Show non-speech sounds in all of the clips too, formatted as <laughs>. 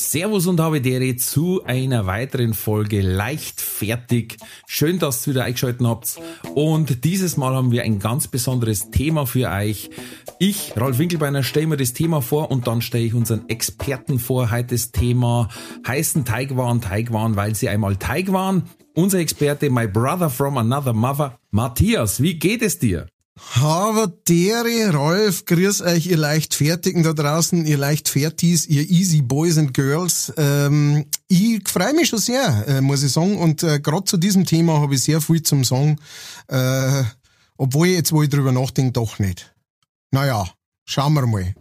Servus und habe Dere zu einer weiteren Folge Leichtfertig. Schön, dass ihr wieder eingeschaltet habt. Und dieses Mal haben wir ein ganz besonderes Thema für euch. Ich, Ralf Winkelbeiner, stelle mir das Thema vor und dann stelle ich unseren Experten vor. Heute das Thema heißen Teigwaren, Teigwaren, weil sie einmal Teig waren. Unser Experte, my brother from another mother, Matthias, wie geht es dir? Havadere, Rolf, grüß euch, ihr Leichtfertigen da draußen, ihr Leichtfertis, ihr Easy Boys and Girls. Ähm, ich freue mich schon sehr, äh, muss ich sagen. Und äh, gerade zu diesem Thema habe ich sehr viel zum Sagen. Äh, obwohl jetzt, wo ich drüber nachdenke, doch nicht. Naja, schauen wir mal.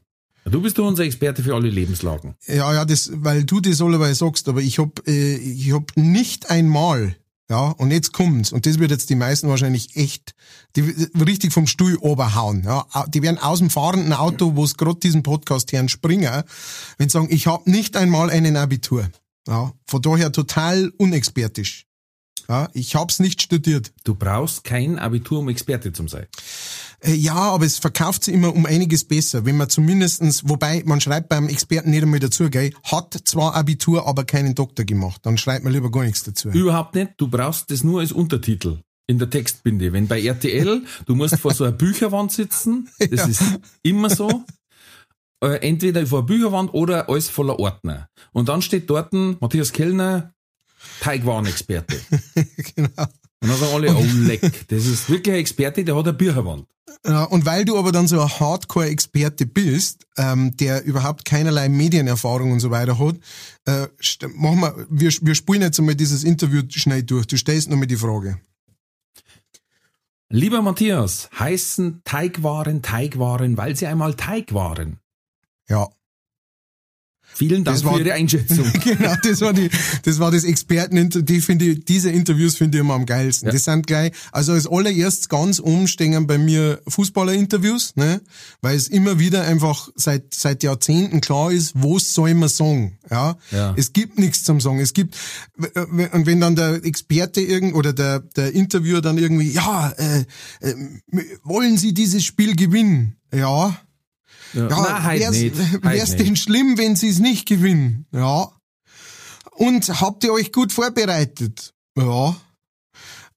Du bist doch unser Experte für alle Lebenslagen. Ja, ja, das, weil du das allebei sagst, aber ich hab, äh, ich hab nicht einmal ja, und jetzt kommt's. Und das wird jetzt die meisten wahrscheinlich echt die, richtig vom Stuhl oberhauen. Ja, die werden aus dem fahrenden Auto, wo es gerade diesen Podcast hören, springen, wenn sie sagen, ich habe nicht einmal einen Abitur. Ja, von daher total unexpertisch. Ja, ich hab's nicht studiert. Du brauchst kein Abitur, um Experte zu sein. Äh, ja, aber es verkauft sich immer um einiges besser, wenn man zumindestens, wobei man schreibt beim Experten nicht einmal dazu, gell, hat zwar Abitur, aber keinen Doktor gemacht. Dann schreibt man lieber gar nichts dazu. Überhaupt nicht. Du brauchst das nur als Untertitel in der Textbinde. Wenn bei RTL, du musst vor so einer Bücherwand sitzen, das <laughs> ja. ist immer so. Äh, entweder vor einer Bücherwand oder alles voller Ordner. Und dann steht dort Matthias Kellner, Teigwarenexperte. <laughs> genau. Und dann sagen alle, oh leck, das ist wirklich ein Experte, der hat eine Bücherwand. Ja, und weil du aber dann so ein Hardcore-Experte bist, ähm, der überhaupt keinerlei Medienerfahrung und so weiter hat, äh, machen wir, wir, wir spulen jetzt einmal dieses Interview schnell durch. Du stellst nochmal die Frage. Lieber Matthias, heißen Teigwaren Teigwaren, weil sie einmal Teig waren? Ja. Vielen Dank war, für Ihre Einschätzung. <laughs> genau, das war die, das war das Experteninterview. Die finde ich, diese Interviews finde ich immer am geilsten. Ja. Das sind gleich, also als allererstes ganz umstehen bei mir Fußballerinterviews, ne, weil es immer wieder einfach seit, seit Jahrzehnten klar ist, was soll man sagen, ja. ja. Es gibt nichts zum Sagen. Es gibt, und wenn dann der Experte irgend, oder der, der Interviewer dann irgendwie, ja, äh, äh, wollen Sie dieses Spiel gewinnen? Ja, ja, ja halt wäre es denn schlimm, wenn sie es nicht gewinnen? Ja. Und habt ihr euch gut vorbereitet? Ja.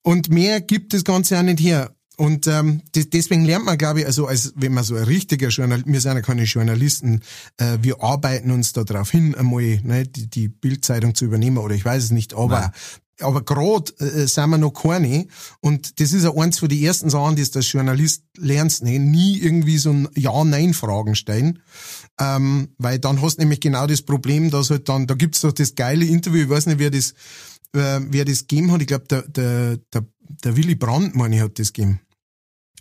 Und mehr gibt das Ganze auch nicht her. Und ähm, deswegen lernt man, glaube ich, also als wenn man so ein richtiger Journalist, wir sind ja keine Journalisten, äh, wir arbeiten uns da drauf hin, einmal ne, die, die Bildzeitung zu übernehmen oder ich weiß es nicht, aber Nein aber gerade äh, sind wir noch keine. Und das ist ja eins von den ersten Sachen, die du als Journalist lernst, ne? nie irgendwie so ein Ja-Nein-Fragen stellen. Ähm, weil dann hast du nämlich genau das Problem, dass halt dann, da gibt's doch das geile Interview, ich weiß nicht, wer das, äh, wer das gegeben hat, ich glaube, der, der, der, der Willy Brandt, meine ich, hat das gegeben.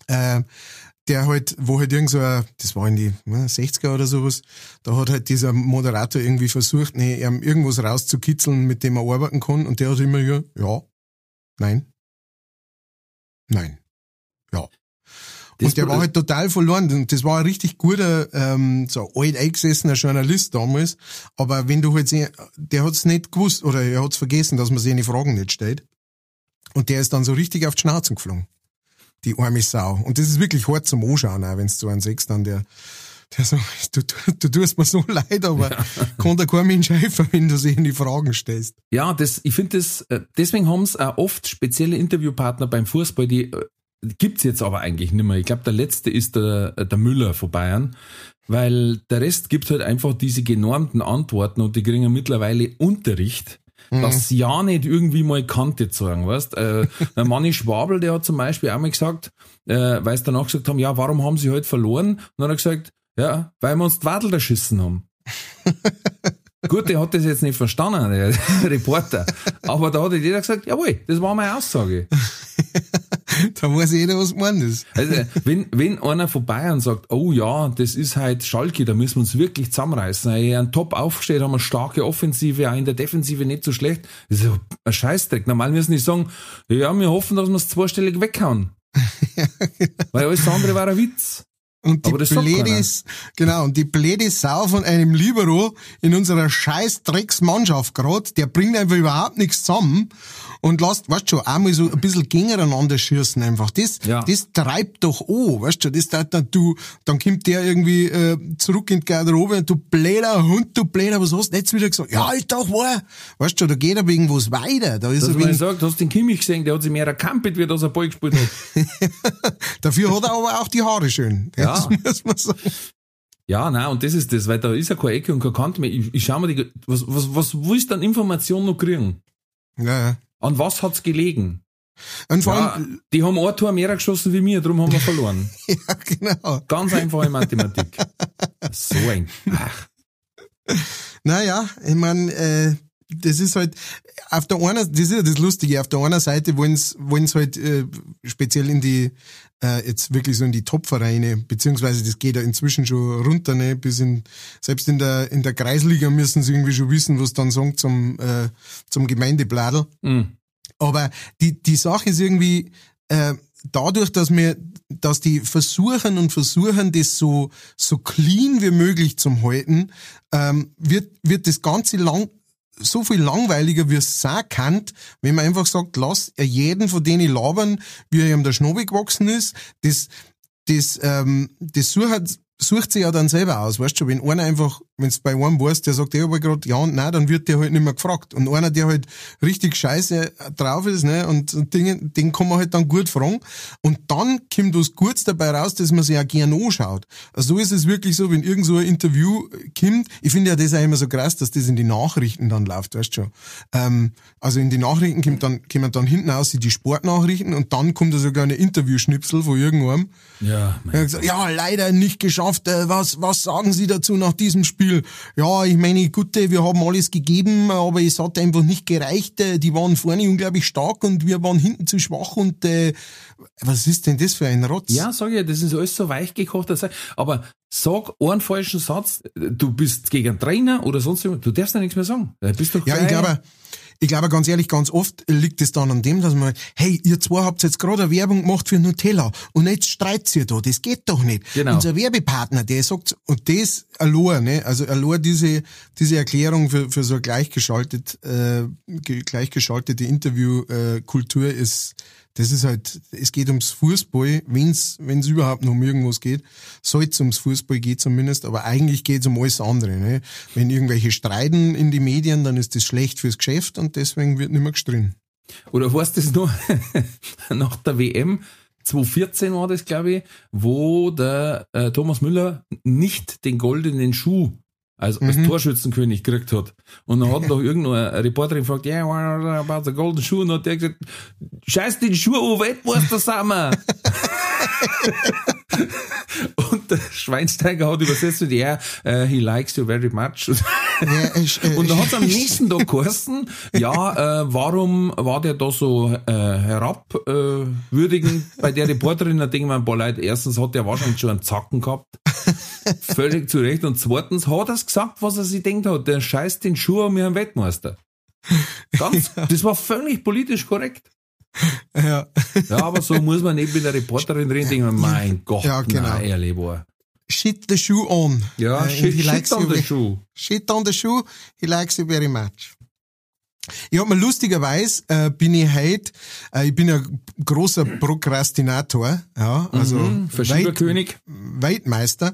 Äh, der halt, wo halt irgend so, ein, das war in die ne, 60er oder sowas, da hat halt dieser Moderator irgendwie versucht, ne, ihm irgendwas rauszukitzeln, mit dem er arbeiten kann, und der hat immer ja, ja, nein, nein, ja. Das und der war halt total verloren. Und das war ein richtig guter, ähm, so alt eingesessener Journalist damals. Aber wenn du halt sehen, der hat's nicht gewusst oder er hat's vergessen, dass man seine Fragen nicht stellt. Und der ist dann so richtig auf die Schnauze geflogen die arme Sau. Und das ist wirklich hart zum Anschauen, auch wenn du so einen siehst, dann der, der so, <laughs> du, du, du tust mir so <laughs> leid, aber ja. <laughs> kann da kein Mensch helfen, wenn du sich in die Fragen stellst. Ja, das, ich finde das, äh, deswegen haben es auch oft spezielle Interviewpartner beim Fußball, die äh, gibt's jetzt aber eigentlich nicht mehr. Ich glaube, der letzte ist der, der Müller von Bayern, weil der Rest gibt halt einfach diese genormten Antworten und die kriegen mittlerweile Unterricht mhm. dass sie ja nicht irgendwie mal Kante zeigen, weißt? Äh, <laughs> der Manni Schwabel, der hat zum Beispiel auch mal gesagt, äh, weil sie danach gesagt haben, ja, warum haben sie heute halt verloren? Und dann hat er gesagt, ja, weil wir uns die Wadel erschissen haben. <laughs> Gut, der hat das jetzt nicht verstanden, der <laughs> Reporter. Aber da hat jeder gesagt, jawohl, das war meine Aussage. <laughs> da weiß jeder, was gemeint ist. Also, wenn, wenn einer von Bayern sagt, oh ja, das ist halt Schalke, da müssen wir uns wirklich zusammenreißen. Ey, ein Top aufgestellt, haben eine starke Offensive, auch in der Defensive nicht so schlecht. Das ist ja ein Scheißdreck. Normal müssen die sagen, ja, wir hoffen, dass wir es zweistellig weghauen. <laughs> Weil alles andere war ein Witz. Und die Aber das Pledis, genau, und die Pledis Sau von einem Libero in unserer scheiß Drecksmannschaft grad, der bringt einfach überhaupt nichts zusammen und lasst, weißt du schon, einmal so ein bisschen gegeneinander schießen einfach. Das, Ja. das treibt doch an, weißt du, das da, da, du, dann kommt der irgendwie äh, zurück in die Garderobe und du bläder Hund, du bläder, was hast du jetzt wieder gesagt? Ja, ist doch wahr. Weißt du, da geht er wegen was weiter. Da ist Dass man wegen, sagt, hast du den Kimmich gesehen, der hat sich mehr erkampelt, wie dass er Ball gespielt hat. <laughs> dafür hat er aber auch die Haare schön. Ja. Das muss man sagen. Ja, nein, und das ist das, weil da ist ja keine Ecke und keine Kante mehr. Ich, ich schau mir die, was, was, was willst du an Informationen noch kriegen? Ja, ja. An was hat's gelegen? Und vor Ja, allem, die haben ein Tor mehr geschossen wie mir, darum haben wir verloren. <laughs> ja, genau. Ganz einfache Mathematik. So ein. Ach, Naja, ich meine, äh, das ist halt, auf der einen, das ist ja das Lustige, auf der einen Seite wollen sie halt äh, speziell in die, äh, jetzt wirklich so in die Top-Vereine, beziehungsweise das geht ja inzwischen schon runter, ne, bis in, selbst in der, in der Kreisliga müssen sie irgendwie schon wissen, was dann sagen zum, äh, zum Gemeindebladel. mm. Aber die, die Sache ist irgendwie, äh, dadurch, dass wir, dass die versuchen und versuchen, das so, so clean wie möglich zum halten, ähm, wird, wird das Ganze lang, so viel langweiliger, wie es sein kann, wenn man einfach sagt, lass jeden von denen labern, wie er ihm der Schnobel gewachsen ist, das, das, ähm, das sucht, sucht sich ja dann selber aus, weißt du, wenn einer einfach, wenn es bei einem weißt, der sagt, ja, aber gerade ja und nein, dann wird der halt nicht mehr gefragt. Und einer, der halt richtig scheiße drauf ist, ne, und, Dinge, den kann man halt dann gut fragen. Und dann kommt was Gutes dabei raus, dass man sich auch gerne anschaut. Also so ist es wirklich so, wenn irgend so ein Interview kommt, ich finde ja das auch immer so krass, dass das in die Nachrichten dann läuft, weißt du schon. Ähm, also in die Nachrichten kommt dann, kommen dann hinten aus die Sportnachrichten und dann kommt da sogar eine Interviewschnipsel von irgendeinem. Ja, ja, leider nicht geschafft. Äh, Was, was sagen Sie dazu nach diesem Spiel? Ja, ich meine, gut, äh, wir haben alles gegeben, aber es hat einfach nicht gereicht. Äh, Die waren vorne unglaublich stark und wir waren hinten zu schwach und äh, was ist denn das für ein Rotz? Ja, sag ich, das ist alles so weich gekocht. Aber sag einen falschen Satz, du bist gegen einen Trainer oder sonst jemand, du darfst ja nichts mehr sagen. Du bist doch Ja, ich glaube, ich glaube ganz ehrlich, ganz oft liegt es dann an dem, dass man, hey, ihr zwei habt jetzt gerade eine Werbung gemacht für Nutella und jetzt streitet ihr da, das geht doch nicht. Genau. Unser Werbepartner, der sagt, und das allein, ne, also allein diese, diese Erklärung für, für so eine gleichgeschaltet, äh, ge- gleichgeschaltete Interviewkultur äh, ist, das ist halt, es geht ums Fußball, wenn's, wenn's überhaupt noch um irgendwas geht, soll es ums Fußball geht zumindest, aber eigentlich geht's um alles andere. Ne? Wenn irgendwelche streiten in die Medien, dann ist das schlecht fürs Geschäft und deswegen wird nicht mehr gestritten. Oder weißt du das noch? <laughs> Nach der WM 2014 war das, glaube ich, wo der äh, Thomas Müller nicht den goldenen Schuh als, als Torschützenkönig gekriegt hat. Und dann hat doch irgendeine Reporterin gefragt, yeah, what about the golden shoe? Und hat der gesagt, scheiß den Schuh an, Weltmeister sind wir. <laughs> Und der Schweinsteiger hat übersetzt mit, yeah, uh, he likes you very much. Äh, Und dann hat es am nächsten Tag geheißen, ja, äh, warum war der da so äh, herabwürdigend bei der Reporterin? Da denken wir ein paar Leute, erstens hat der wahrscheinlich schon einen Zacken gehabt. Völlig zu Recht. Und zweitens hat er gesagt, was er sich denkt hat. Der scheißt den Schuh an mir einen Weltmeister. Ganz, <laughs> das war völlig politisch korrekt. ja. Ja, aber so muss man nicht mit der Reporterin reden, denken mein Gott, Ja, genau. nein, ehrlich war. Shit the shoe on. Ja, and shit, shit on the Schuh. Shit on the shoe, he likes you very much. Ich hab mir lustigerweise äh, bin ich heute, äh, ich bin ja großer Prokrastinator, ja, also Mhm, Verschieberkönig. Weltmeister.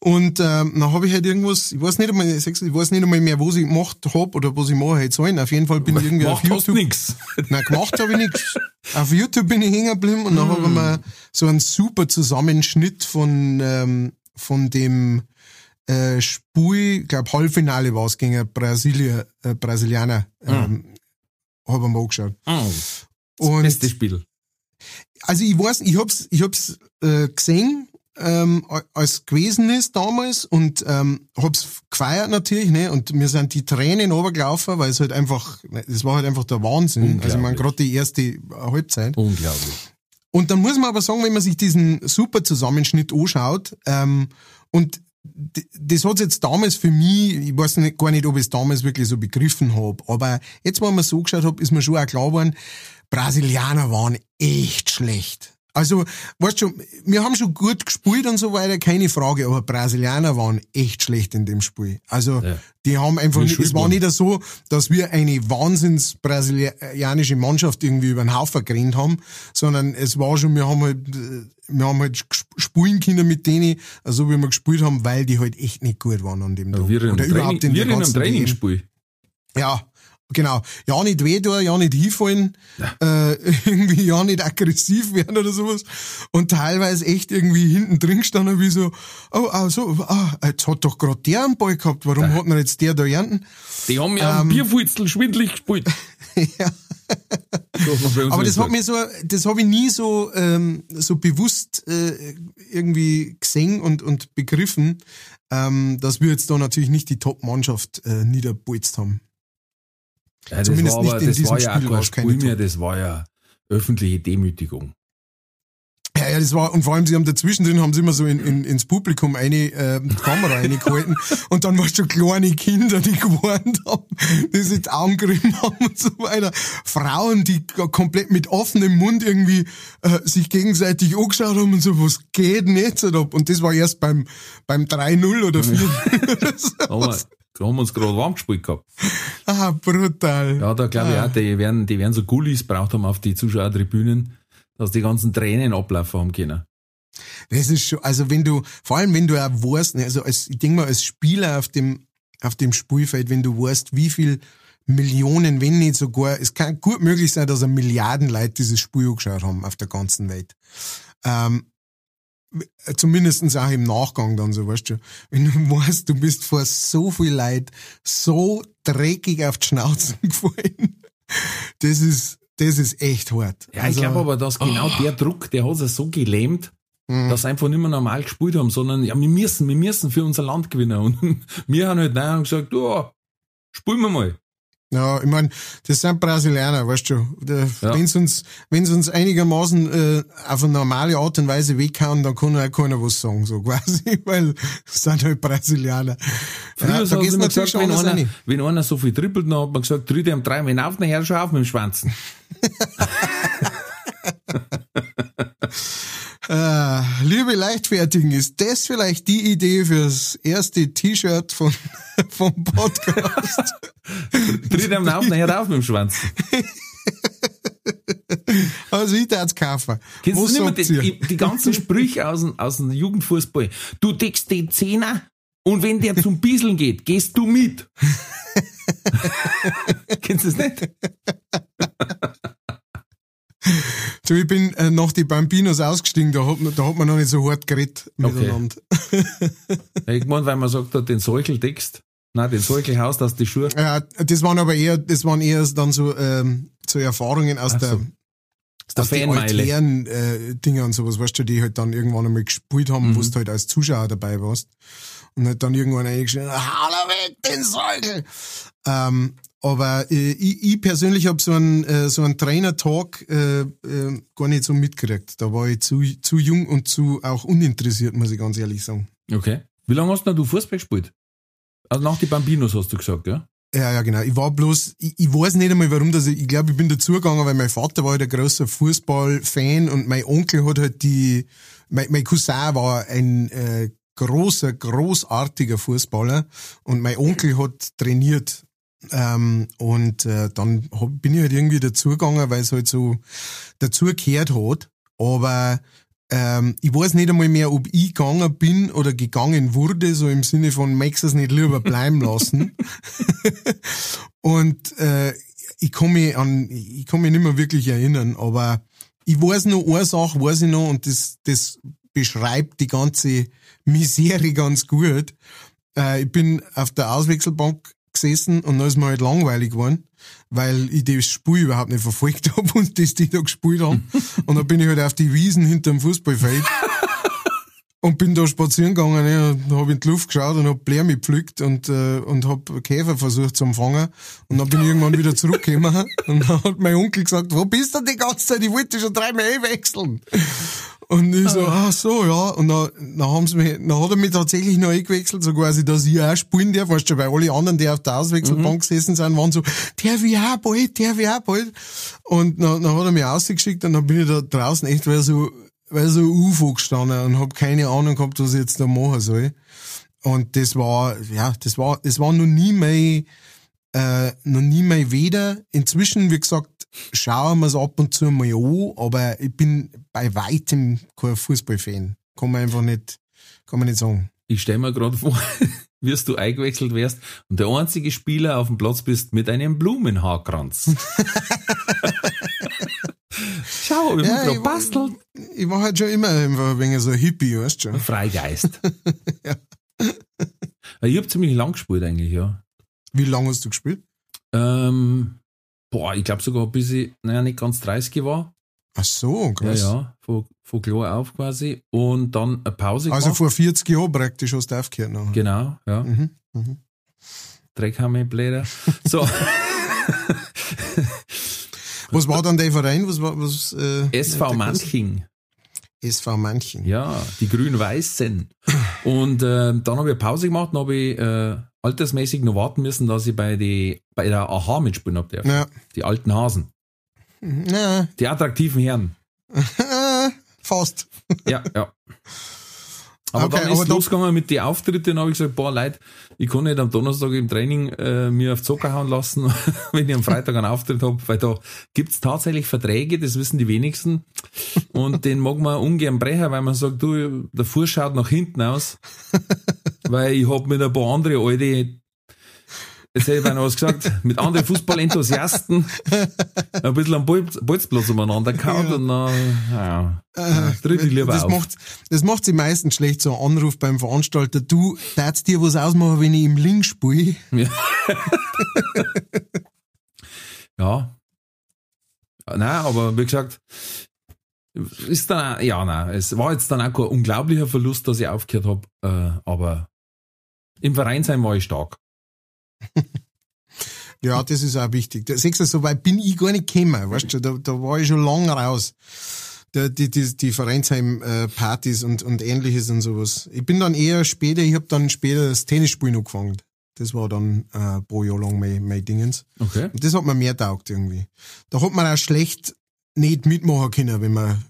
Und ähm, dann habe ich halt irgendwas, ich weiß nicht einmal, ich weiß nicht einmal mehr, was ich gemacht hab oder was ich mache halt sollen. Auf jeden Fall bin ich <laughs> irgendwie auf YouTube. nix. <laughs> Nein, gemacht habe ich nichts. Auf YouTube bin ich hängen geblieben und dann habe ich mir so einen super Zusammenschnitt von, ähm, von dem äh, ich glaube Halbfinale war es gegen Brasilia, äh, Brasilianer, ähm, habe ich mir angeschaut. Und Beste Spiel. also ich weiß, ich hab's, ich hab's äh, gesehen, ähm, als gewesen ist damals und ähm, hab's gefeiert natürlich, ne? Und mir sind die Tränen runtergelaufen, weil es halt einfach, es war halt einfach der Wahnsinn. Also Unglaublich. gerade die erste Halbzeit. Unglaublich. Und dann muss man aber sagen, wenn man sich diesen super Zusammenschnitt anschaut, ähm, und das hat's jetzt damals für mich, ich weiß nicht, gar nicht, ob ich es damals wirklich so begriffen habe, aber jetzt, wo man so geschaut hat, ist mir schon auch klar geworden, Brasilianer waren echt schlecht. Also, weißt du, wir haben schon gut gespielt und so weiter, keine Frage, aber Brasilianer waren echt schlecht in dem Spiel. Also, ja. die haben einfach nicht, es war nicht so, dass wir eine wahnsinns brasilianische Mannschaft irgendwie über den Haufen gerannt haben, sondern es war schon, wir haben halt, wir haben halt spielen können mit denen, also wie wir gespielt haben, weil die halt echt nicht gut waren an dem Tag. Ja, Oder überhaupt in wir der ganzen Trainingsspiel. Ja, Genau. Ja nicht weh tun, ja nicht hinfallen, ja. Äh, <laughs> irgendwie ja nicht aggressiv werden oder sowas. Und teilweise echt irgendwie hinten drin gestanden, wie so, oh, oh so, oh, jetzt hat doch gerade der einen Ball gehabt, warum ja. hat denn jetzt der da ernten? Die haben ja ähm, Bierfutzel schwindlig gespielt. <laughs> ja. Aber das hat mir so, das habe ich nie so, ähm, so bewusst äh, irgendwie gesehen und, und begriffen, ähm, dass wir jetzt da natürlich nicht die Top-Mannschaft äh, niederbolzt haben. Ja, das Zumindest war aber, nicht in war ja Spiel kein Spiel mehr, das war ja öffentliche Demütigung. Ja, ja, das war, und vor allem, sie haben dazwischen drin, haben sie immer so in, in, ins Publikum eine äh, Kamera <laughs> reingehalten und dann waren schon kleine Kinder, die gewarnt haben, die sich gerieben haben und so weiter. Frauen, die komplett mit offenem Mund irgendwie äh, sich gegenseitig angeschaut haben und so, was geht denn jetzt ab? Und das war erst beim, beim 3-0 oder 4 so. <laughs> <laughs> Da haben wir uns gerade warm gespielt gehabt. <laughs> Ah, brutal. Ja, da glaube ich ah. auch, die werden, die werden so Gullis braucht haben auf die Zuschauertribünen, dass die ganzen Tränen ablaufen haben können. Das ist schon, also wenn du, vor allem wenn du auch weißt, ne, also als, ich denke mal, als Spieler auf dem, auf dem Spielfeld, wenn du weißt, wie viel Millionen, wenn nicht sogar, es kann gut möglich sein, dass ein Milliarden Leute dieses Spiel angeschaut haben auf der ganzen Welt. Ähm, zumindestens auch im Nachgang dann so, weißt du, wenn du <laughs> weißt, du bist vor so viel Leid so dreckig auf die Schnauze <laughs> gefallen, das ist, das ist echt hart. Ja, also, ich glaube aber, dass genau oh. der Druck, der hat es so gelähmt, mhm. dass sie einfach nicht mehr normal gespielt haben, sondern ja, wir müssen, wir müssen für unser Land gewinnen. Und <laughs> wir haben halt nein und gesagt, ja, spielen wir mal. Ja, ich meine, das sind Brasilianer, weißt du. Ja. Wenn sie uns, wenn sie uns einigermaßen äh, auf eine normale Art und Weise weghauen, dann kann auch keiner was sagen, so quasi, <laughs> weil es sind halt Brasilianer. Früher ja, geht's natürlich gesagt, wenn einer, wenn einer so viel trippelt, dann hat man gesagt, tritt ihm dreimal auf, dann hör schon auf mit dem Schwanzen. <laughs> Äh, liebe Leichtfertigen, ist das vielleicht die Idee fürs erste T-Shirt von, <laughs> vom Podcast? Tritt am Laufen nachher auf mit dem Schwanz. <laughs> Also ich darf kaufen. Kennst Was du nicht mehr die, die, ganzen Sprüche aus dem, aus dem Jugendfußball? Du deckst den Zehner und wenn der zum Bieseln geht, gehst du mit. <laughs> Kennst du das nicht? Du, ich bin äh, nach die Bambinos ausgestiegen, da hat, man, da hat man noch nicht so hart geredet miteinander. <laughs> Okay. ich meine, weil man sagt, den Seucheltext. Nein, den Seuchelhaus, das die Schuhe. Ja, das waren aber eher, das waren eher dann so, ähm, so Erfahrungen aus Ach der, so. aus der altären äh, Dinge und sowas, weißt du, die halt dann irgendwann einmal gespielt haben, mhm. wo du halt als Zuschauer dabei warst. Und halt dann irgendwann eingeschrieben, hau weg, den Seuchel! Ähm, aber äh, ich, ich persönlich habe so einen, äh, so einen Trainer-Talk äh, äh, gar nicht so mitgekriegt. Da war ich zu, zu jung und zu auch uninteressiert, muss ich ganz ehrlich sagen. Okay. Wie lange hast du Fußball gespielt? Also nach die Bambinos hast du gesagt, ja? Ja, ja, genau. Ich war bloß, ich, ich weiß nicht einmal warum, dass ich, ich glaube, ich bin dazugegangen, weil mein Vater war halt ein großer Fußballfan und mein Onkel hat halt die, mein, mein Cousin war ein äh, großer, großartiger Fußballer und mein Onkel hat trainiert ähm, und äh, dann hab, bin ich halt irgendwie dazugegangen, weil es halt so dazugehört hat. Aber ähm, ich weiß nicht einmal mehr, ob ich gegangen bin oder gegangen wurde, so im Sinne von, magst es nicht lieber bleiben lassen. <laughs> und äh, ich kann mich an, ich kann mich nicht mehr wirklich erinnern, aber ich weiß noch eine Sache, weiß ich noch, und das, das beschreibt die ganze Misere ganz gut. Äh, ich bin auf der Auswechselbank gesessen und dann ist mir halt langweilig geworden, weil ich das Spiel überhaupt nicht verfolgt <laughs> habe und das die da gespielt haben. und dann bin ich halt auf die Wiesen hinter dem Fußballfeld. <laughs> und bin da spazieren gegangen ja, und habe in die Luft geschaut und hab Bläme gepflückt und, äh, und hab Käfer versucht zu empfangen. Und dann bin ich irgendwann wieder zurückgekommen <laughs> und dann hat mein Onkel gesagt, wo bist du die ganze Zeit? Ich wollte schon dreimal wechseln. Und ich so, ah so, ja. Und dann, dann, haben sie mich, dann hat er mich tatsächlich noch eingewechselt, so quasi, dass ich auch spielen darf, weißt du, weil alle anderen, die auf der Auswechselbank mhm. gesessen sind, waren so, der will auch bald, der will auch bald. Und dann, dann hat er mich ausgeschickt und dann bin ich da draußen echt, weil so, weil so UFO gestanden und hab keine Ahnung gehabt, was ich jetzt da machen soll. Und das war, ja, das war, das war noch nie mein, äh, noch nie mein Weder. Inzwischen, wie gesagt, schauen wir es ab und zu mal an, aber ich bin bei weitem kein Fußballfan. Kann man einfach nicht, kann man nicht sagen. Ich stelle mir gerade vor, <laughs> wirst du eingewechselt wärst und der einzige Spieler auf dem Platz bist mit einem Blumenhaarkranz. <laughs> Schau, ich ja, ich bastelt. Ich war halt schon immer ein wenig so ein Hippie, weißt du schon. Freigeist. <laughs> ja. Ich habe ziemlich lang gespielt eigentlich, ja. Wie lange hast du gespielt? Ähm, boah, ich glaube sogar bis ich, naja, nicht ganz 30 war. Ach so, krass. Ja, ja, von, von klar auf quasi. Und dann eine Pause Also gemacht. vor 40 Jahren praktisch hast du aufgehört noch. Genau, ja. Mhm, mhm. Dreck haben wir Blätter. <laughs> So. was war dann der Verein? Was war, was, äh, SV Manching. SV Manching. Ja, die Grün-Weißen. Und äh, dann habe ich Pause gemacht, dann habe ich äh, altersmäßig noch warten müssen, dass ich bei, die, bei der AHA mitspielen habe. Ja. Die alten Hasen. Ja. Die attraktiven Herren. <laughs> Fast. Ja, ja. Aber okay, dann ist losgegangen mit den Auftritten habe ich gesagt, boah, Leute, ich kann nicht am Donnerstag im Training äh, mir auf Zucker hauen lassen, <laughs> wenn ich am Freitag einen Auftritt habe, weil da gibt's tatsächlich Verträge, das wissen die wenigsten. Und den mag man ungern brechen, weil man sagt, du, der Fuß schaut nach hinten aus. <laughs> weil ich hab mit ein paar andere alte Jetzt hätte ich noch was gesagt, mit anderen Fußballenthusiasten ein bisschen am Bolzplatz umeinander gehauen ja. und dann, ja, äh, tritt ich lieber das auf. Macht, das macht sie meistens schlecht, so ein Anruf beim Veranstalter, du, darfst dir was ausmachen, wenn ich im Link spiele? Ja. <laughs> ja. Nein, aber wie gesagt, ist dann auch, ja, nein, es war jetzt dann auch kein unglaublicher Verlust, dass ich aufgehört habe, äh, aber im Verein sein war ich stark. <laughs> ja, das ist auch wichtig. Da, siehst du, so weit bin ich gar nicht gekommen, weißt du, da, da war ich schon lange raus. Die, die, die, die Vereinsheim-Partys und, und ähnliches und sowas. Ich bin dann eher später, ich habe dann später das Tennisspielen angefangen. Das war dann äh, ein paar Jahre lang mein, mein Dingens. Okay. Und das hat mir mehr taugt irgendwie. Da hat man auch schlecht nicht mitmachen können, wenn man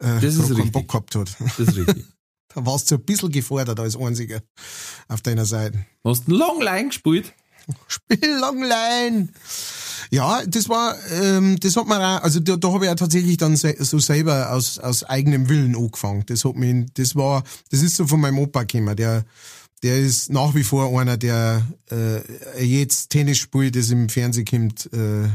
äh, das ist keinen Bock gehabt hat. Das ist richtig. <laughs> Da warst du ein bisschen gefordert als Einziger auf deiner Seite. Hast du Longline gespielt? Spiel Longline! Ja, das war, ähm, das hat man auch, also da, da habe ich auch tatsächlich dann so selber aus, aus eigenem Willen angefangen. Das hat mich, das war, das ist so von meinem Opa gekommen, der, der ist nach wie vor einer, der äh, jetzt Tennis spielt, das im Fernsehen kommt, äh,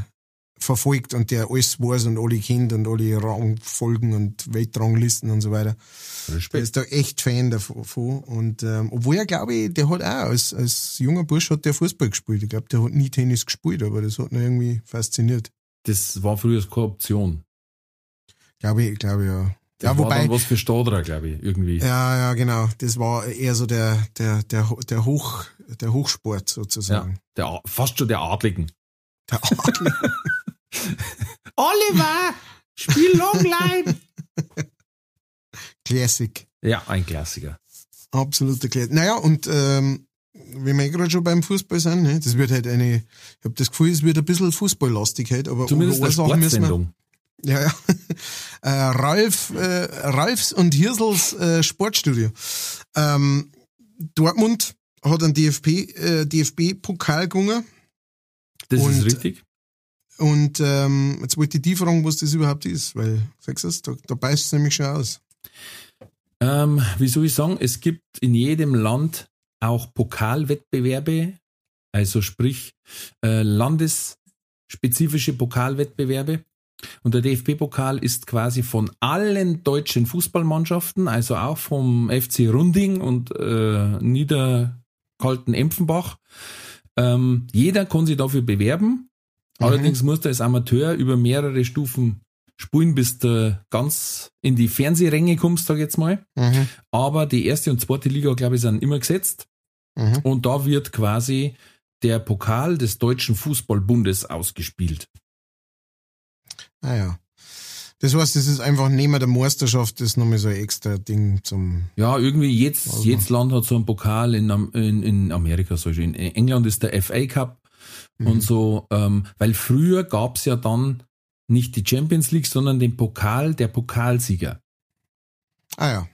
verfolgt und der alles weiß und alle kennt und alle Rangfolgen und Weltranglisten und so weiter. Respekt. Der ist da echt Fan davon. Und ähm, obwohl er, glaube ich, der hat auch als, als junger Bursch hat der Fußball gespielt. Ich glaube, der hat nie Tennis gespielt, aber das hat ihn irgendwie fasziniert. Das war früher keine Option. Glaube ich, glaube ja. Das ja, war wobei, dann was für Stadler, glaube ich, irgendwie. Ja, ja, genau. Das war eher so der, der, der, der Hoch, der Hochsport sozusagen. Ja, der, fast schon der Adligen. Der Adligen. <laughs> <laughs> Oliver, spiel Longline. Classic. Ja, ein Klassiker. Absoluter Classic. Naja, und ähm, wenn wir gerade schon beim Fußball sind, ne, das wird halt eine, ich habe das Gefühl, es wird ein bisschen Fußballlastigkeit, aber Zumindest eine Sportsendung. Ja, ja. <laughs> Äh, Ralf, äh, Ralfs und Hirsels äh, Sportstudio. Ähm, Dortmund hat einen DFB, äh, DFB-Pokal gewonnen. Das und, ist richtig. Und ähm, jetzt wollte ich die fragen, was das überhaupt ist, weil, sagst du, da, da beißt es nämlich schon aus. Ähm, wie soll ich sagen, es gibt in jedem Land auch Pokalwettbewerbe, also sprich äh, landesspezifische Pokalwettbewerbe. Und der DFB-Pokal ist quasi von allen deutschen Fußballmannschaften, also auch vom FC Runding und äh, Niederkalten Empfenbach. Ähm, jeder kann sich dafür bewerben. Mhm. Allerdings muss der als Amateur über mehrere Stufen spielen, bis du ganz in die Fernsehränge kommst, sag ich jetzt mal. Mhm. Aber die erste und zweite Liga, glaube ich, sind immer gesetzt. Mhm. Und da wird quasi der Pokal des Deutschen Fußballbundes ausgespielt. Ah ja. Das heißt, das ist einfach neben der Meisterschaft das ist nochmal so ein extra Ding zum. Ja, irgendwie jetzt, Also. jedes Land hat so einen Pokal in, in, in Amerika, so in England ist der FA Cup Mhm. und so, ähm, weil früher gab's ja dann nicht die Champions League, sondern den Pokal der Pokalsieger. Ah ja,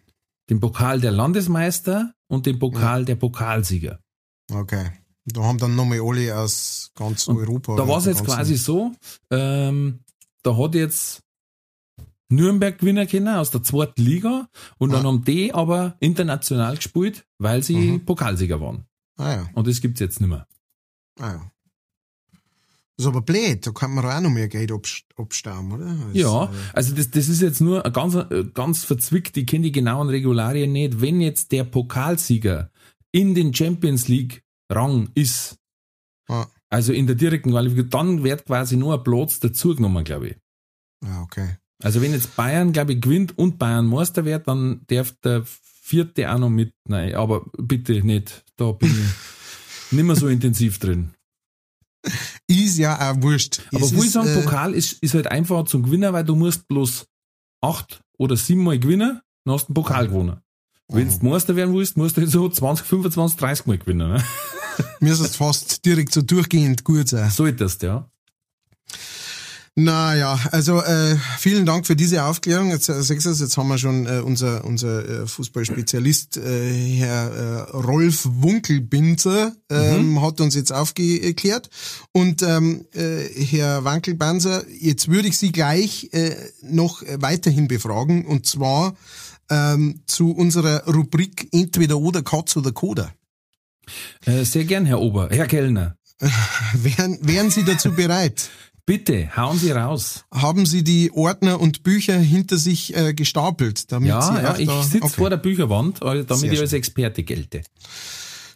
Den Pokal der Landesmeister und den Pokal der Pokalsieger. okay. Da haben dann nochmal alle aus ganz Und Europa. Da war es jetzt quasi so, ähm, da hat jetzt Nürnberg gewinnen können aus der zweiten Liga und dann Ja. haben die aber international gespielt, weil sie Mhm. Pokalsieger waren. Ah ja, Und das gibt's jetzt nicht mehr. ah ja. Das ist aber blöd, da kann man auch noch mehr Geld abst- abstauben, oder? Das, Ja, äh, also das, das ist jetzt nur ganz, äh, ganz verzwickt, ich kenne die genauen Regularien nicht. Wenn jetzt der Pokalsieger in den Champions League Rang ist, Ja. also in der direkten Qualifikation, dann wird quasi nur ein Platz dazugenommen, glaube ich. Ja, okay. Also wenn jetzt Bayern, glaube ich, gewinnt und Bayern Meister wird, dann darf der vierte auch noch mit. Nein, aber bitte nicht. Da bin ich <laughs> nicht mehr so intensiv drin. Ist ja auch wurscht. Aber Es wo ich ist, sagen, äh, Pokal ist, ist halt einfacher zum Gewinnen, weil du musst bloß acht oder sieben Mal gewinnen, dann hast du einen Pokal gewonnen. Wenn Mhm. du Meister werden willst, musst du halt so 20, 25, 30 Mal gewinnen. Ne? <laughs> müsstest fast direkt so durchgehend gut sein. Solltest, ja. Naja, also äh, vielen Dank für diese Aufklärung. Jetzt, äh, Sechsers, jetzt haben wir schon äh, unser, unser äh, Fußballspezialist, äh, Herr äh, Rolf Wunkelbinzer, ähm, hat uns jetzt aufgeklärt. Und ähm, äh, Herr Wankelbanzer, jetzt würde ich Sie gleich äh, noch weiterhin befragen, und zwar ähm, zu unserer Rubrik Entweder oder Katz oder Koda. Äh, sehr gern, Herr Ober, Herr Kellner. <laughs> Wären, wären Sie dazu bereit? <laughs> Bitte, hauen Sie raus. haben Sie die Ordner und Bücher hinter sich äh, gestapelt, damit Ja, Sie ja auch ich sitze okay. vor der Bücherwand, äh, damit Sehr ich als. Experte gelte.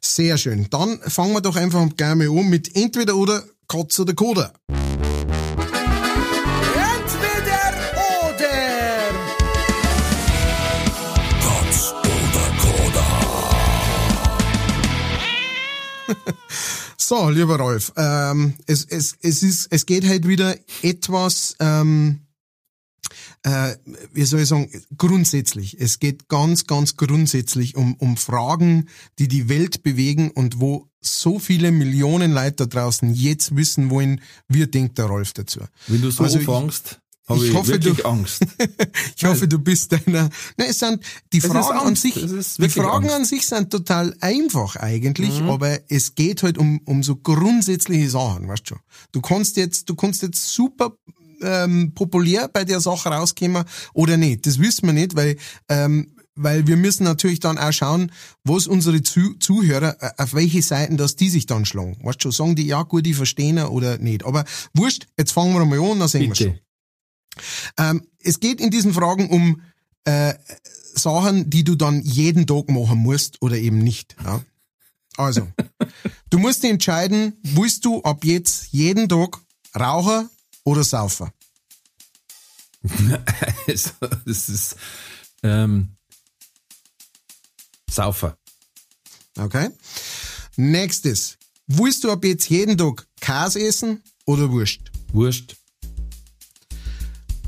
Sehr schön. Dann fangen wir doch einfach mal an mit entweder oder Katz oder Koda. Entweder oder. Katz oder Koda. <laughs> So, lieber Rolf, ähm, es, es, es, ist, es geht halt wieder etwas, ähm, äh, wie soll ich sagen, grundsätzlich. Es geht ganz, ganz grundsätzlich um, um Fragen, die die Welt bewegen und wo so viele Millionen Leute da draußen jetzt wissen wollen, wie denkt der Rolf dazu. Wenn du so Also anfängst, habe ich ich, hoffe, wirklich du- Angst. <laughs> Ich hoffe, du bist deiner. Ne, es sind die ist Fragen an sich. es Die Fragen Angst. an sich sind total einfach eigentlich, Mhm. aber es geht halt um um so grundsätzliche Sachen, weißt du schon. Du kannst jetzt, du kannst jetzt super ähm, populär bei der Sache rauskommen oder nicht. Das wissen wir nicht, weil ähm, weil wir müssen natürlich dann auch schauen, was unsere Zu Zuhörer, äh, auf welche Seiten das die sich dann schlagen. Weißt du, schon, sagen die, ja gut, ich verstehe ihn oder nicht. Aber wurscht, jetzt fangen wir mal an, dann sehen wir schon. Ähm, es geht in diesen Fragen um äh, Sachen, die du dann jeden Tag machen musst oder eben nicht. Ja? Also, <laughs> du musst dich entscheiden, willst du ab jetzt jeden Tag Raucher oder Saufer? <laughs> Also, das ist ähm, Saufer. Okay. Nächstes. Willst du ab jetzt jeden Tag Käse essen oder Wurst? Wurscht.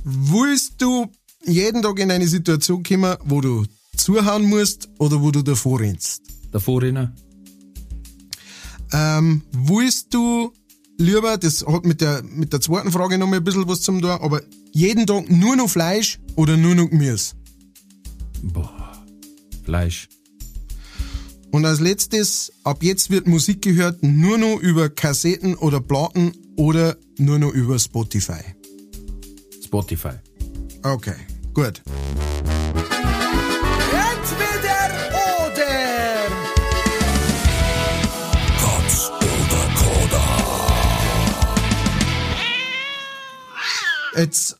Willst du jeden Tag in eine Situation kommen, wo du zuhauen musst oder wo du davor rennst? Davor rennen. Ähm, willst du lieber, das hat mit der, mit der zweiten Frage noch mal ein bisschen was zum tun, aber jeden Tag nur noch Fleisch oder nur noch Gemüse? Boah. Fleisch. Und als letztes, ab jetzt wird Musik gehört nur noch über Kassetten oder Platten oder nur noch über Spotify. Spotify. Okay, gut. Entweder oder. Katz oder Koda. Jetzt,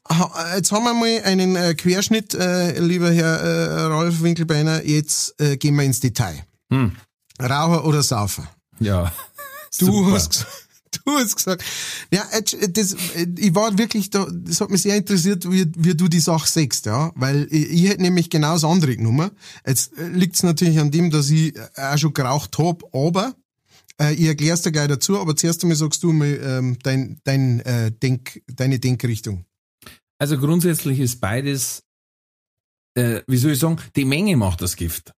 jetzt haben wir mal einen äh, Querschnitt, äh, lieber Herr äh, Ralf Winkelbeiner. Jetzt äh, gehen wir ins Detail. Hm. Raucher oder Saufer? Ja. Du Super. hast, <laughs> du hast gesagt. Ja, äh, das, äh, ich war wirklich da, das hat mich sehr interessiert, wie, wie du die Sache sagst, ja. Weil ich, ich hätte nämlich genau das andere genommen. Jetzt äh, liegt's natürlich an dem, dass ich auch schon geraucht hab, aber äh, ich erklär's dir gleich dazu, aber zuerst einmal sagst du mal ähm, dein, dein, äh, Denk, deine Denkrichtung. Also grundsätzlich ist beides, äh, wie soll ich sagen, die Menge macht das Gift.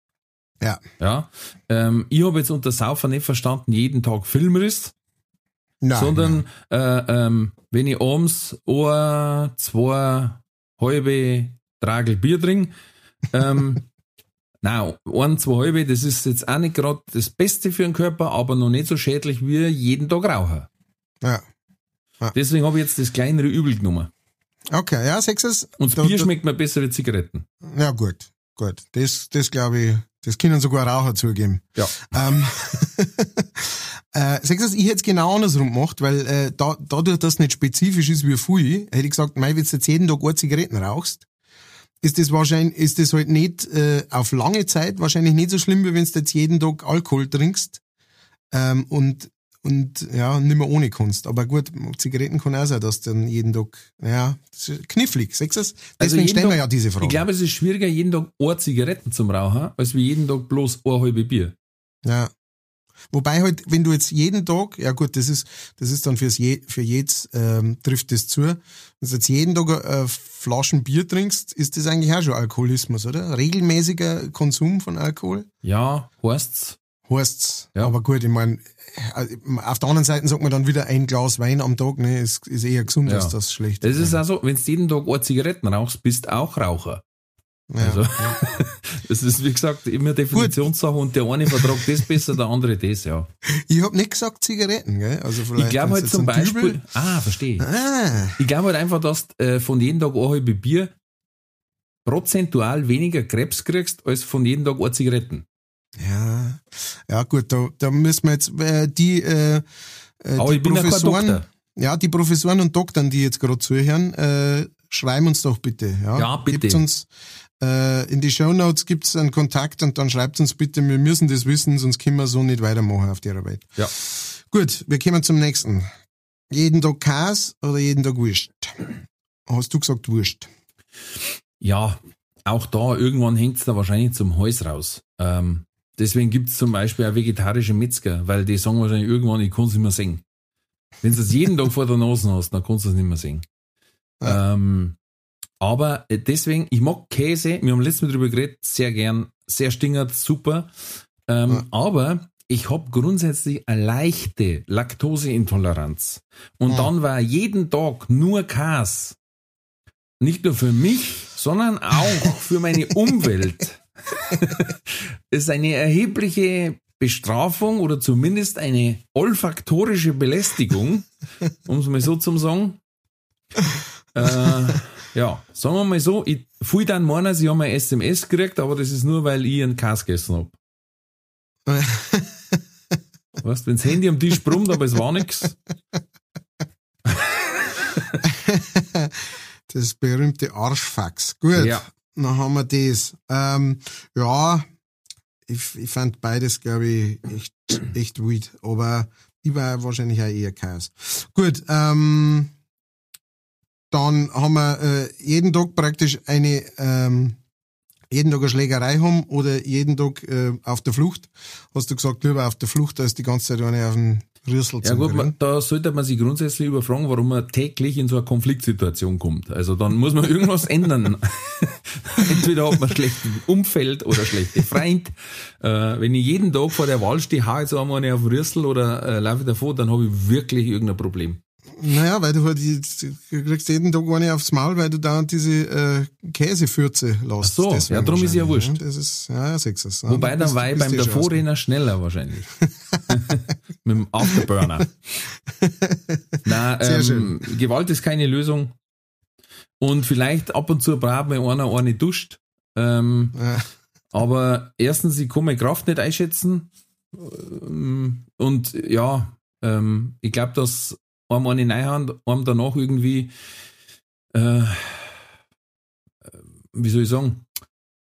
Ja. Ja. Ähm, ich habe jetzt unter Saufer nicht verstanden, jeden Tag Filmriss, Nein, sondern Äh, ähm, wenn ich abends ein, zwei halbe Tragel Bier trinke, ähm, <laughs> Nein, ein, zwei halbe, das ist jetzt auch nicht gerade das Beste für den Körper, aber noch nicht so schädlich wie jeden Tag rauchen. Ja. Deswegen habe ich jetzt das kleinere Übel genommen. Okay, ja, sechstes. Und das Bier schmeckt mir besser wie Zigaretten. Ja, gut, gut. Das, das glaube ich, das können sogar Raucher zugeben. Ja. Ähm, <laughs> äh, sechstens, ich hätte es genau andersrum gemacht, weil äh, da, dadurch, dass es nicht spezifisch ist wie viel, hätte ich gesagt, mei, wenn du jetzt jeden Tag eine Zigaretten rauchst, ist das wahrscheinlich, ist das halt nicht äh, auf lange Zeit wahrscheinlich nicht so schlimm, wie wenn du jetzt jeden Tag Alkohol trinkst ähm, und und ja, nicht mehr ohne kannst. Aber gut, Zigaretten kann auch sein, dass dann jeden Tag, ja, das ist knifflig, sagst du das? Deswegen jeden stellen wir Tag- ja diese Frage. Ich glaube, es ist schwieriger, jeden Tag eine Zigaretten zum Rauchen, als wie jeden Tag bloß eine halbe Bier. Ja. Wobei halt, wenn du jetzt jeden Tag, ja gut, das ist, das ist dann fürs je, für jetzt ähm, trifft das zu. Wenn du jetzt jeden Tag äh, Flaschen Bier trinkst, ist das eigentlich auch schon Alkoholismus, oder? Regelmäßiger Konsum von Alkohol Ja, heißt's. Heißt's. Ja. Aber gut, ich meine, auf der anderen Seite sagt man dann wieder ein Glas Wein am Tag, ne, ist, ist eher gesund, Ja. als das schlecht. Das ist auch so, wenn du jeden Tag eine Zigaretten rauchst, bist du auch Raucher. ja. Also, <laughs> das ist, wie gesagt, immer Definitionssache und der eine vertragt das besser, der andere das, ja. Ich hab nicht gesagt Zigaretten, gell? Also vielleicht Ich glaube halt zum Beispiel, Dübel- ah, verstehe. Ah, Ich glaube halt einfach, dass du äh, von jedem Tag eine halbe Bier prozentual weniger Krebs kriegst, als von jedem Tag eine Zigaretten. Ja, ja gut, da, da müssen wir jetzt äh, die, äh, äh, Aber die ja Professoren, Doktor. ja, die Professoren und Doktoren, die jetzt gerade zuhören, äh, schreiben uns doch bitte. Ja, Ja, bitte. Gibt's uns äh, in die Show Notes gibt's einen Kontakt und dann schreibt uns bitte, wir müssen das wissen, sonst können wir so nicht weitermachen auf der Welt. Ja. Gut, wir kommen zum nächsten. Jeden Tag Käse oder jeden Tag Wurst? Hast du gesagt Wurst? Ja, auch da, irgendwann hängt's da wahrscheinlich zum Hals raus. Ähm, deswegen gibt's zum Beispiel auch vegetarische Metzger, weil die sagen wahrscheinlich irgendwann, ich kann's nicht mehr sehen. Wenn du es jeden Tag vor der Nase hast, dann kannst du es nicht mehr sehen. Ja. Ähm, aber äh, deswegen, ich mag Käse, wir haben letztes Mal drüber geredet, sehr gern, sehr stingert, super. Ähm, Ja. Aber ich habe grundsätzlich eine leichte Laktoseintoleranz. Und Ja. dann war jeden Tag nur Käse. Nicht nur für mich, sondern auch <laughs> für meine Umwelt. <laughs> Das ist eine erhebliche Bestrafung oder zumindest eine olfaktorische Belästigung, um es mal so zu sagen. Äh, ja, sagen wir mal so, ich fühl dann meiner, sie haben ein SMS gekriegt, aber das ist nur, weil ich einen Käse gegessen hab. Weißt, wenn das Handy am Tisch brummt, aber es war nix. Das berühmte Arschfax. Gut, Ja. Dann haben wir das. Ähm, ja, ich, ich fand beides, glaube ich, echt, echt weird. Aber ich war wahrscheinlich auch eher Chaos. Gut, ähm, dann haben wir äh, jeden Tag praktisch eine, ähm, jeden Tag eine Schlägerei haben oder jeden Tag äh, auf der Flucht. Hast du gesagt, lieber auf der Flucht, als die ganze Zeit eine auf den Rüssel Ja gut, man, da sollte man sich grundsätzlich überfragen, warum man täglich in so eine Konfliktsituation kommt. Also dann muss man irgendwas <laughs> ändern. <laughs> Entweder hat man ein schlechtes Umfeld oder schlechte Freund. Äh, wenn ich jeden Tag vor der Wahl stehe, hau jetzt einmal eine auf den Rüssel oder äh, laufe ich davor, dann habe ich wirklich irgendein Problem. Naja, weil du halt, jetzt- du kriegst jeden Tag eine aufs Maul, weil du da diese äh, Käsefürze lässt. Ach so, Deswegen ja, drum ist ja wurscht. Das ist, ja, ja, sechs es. Wobei dann war ich beim Davorrenner schneller wahrscheinlich. <laughs> <laughs> Mit dem Afterburner. <laughs> Na, Sehr ähm, schön. Gewalt ist keine Lösung. Und vielleicht ab und zu braucht man einer eine duscht. Ähm. Ja. aber erstens, ich kann meine Kraft nicht einschätzen. Ähm, Und ja, ähm, ich glaube, dass einem eine Neuhand, einem danach irgendwie, äh, wie soll ich sagen,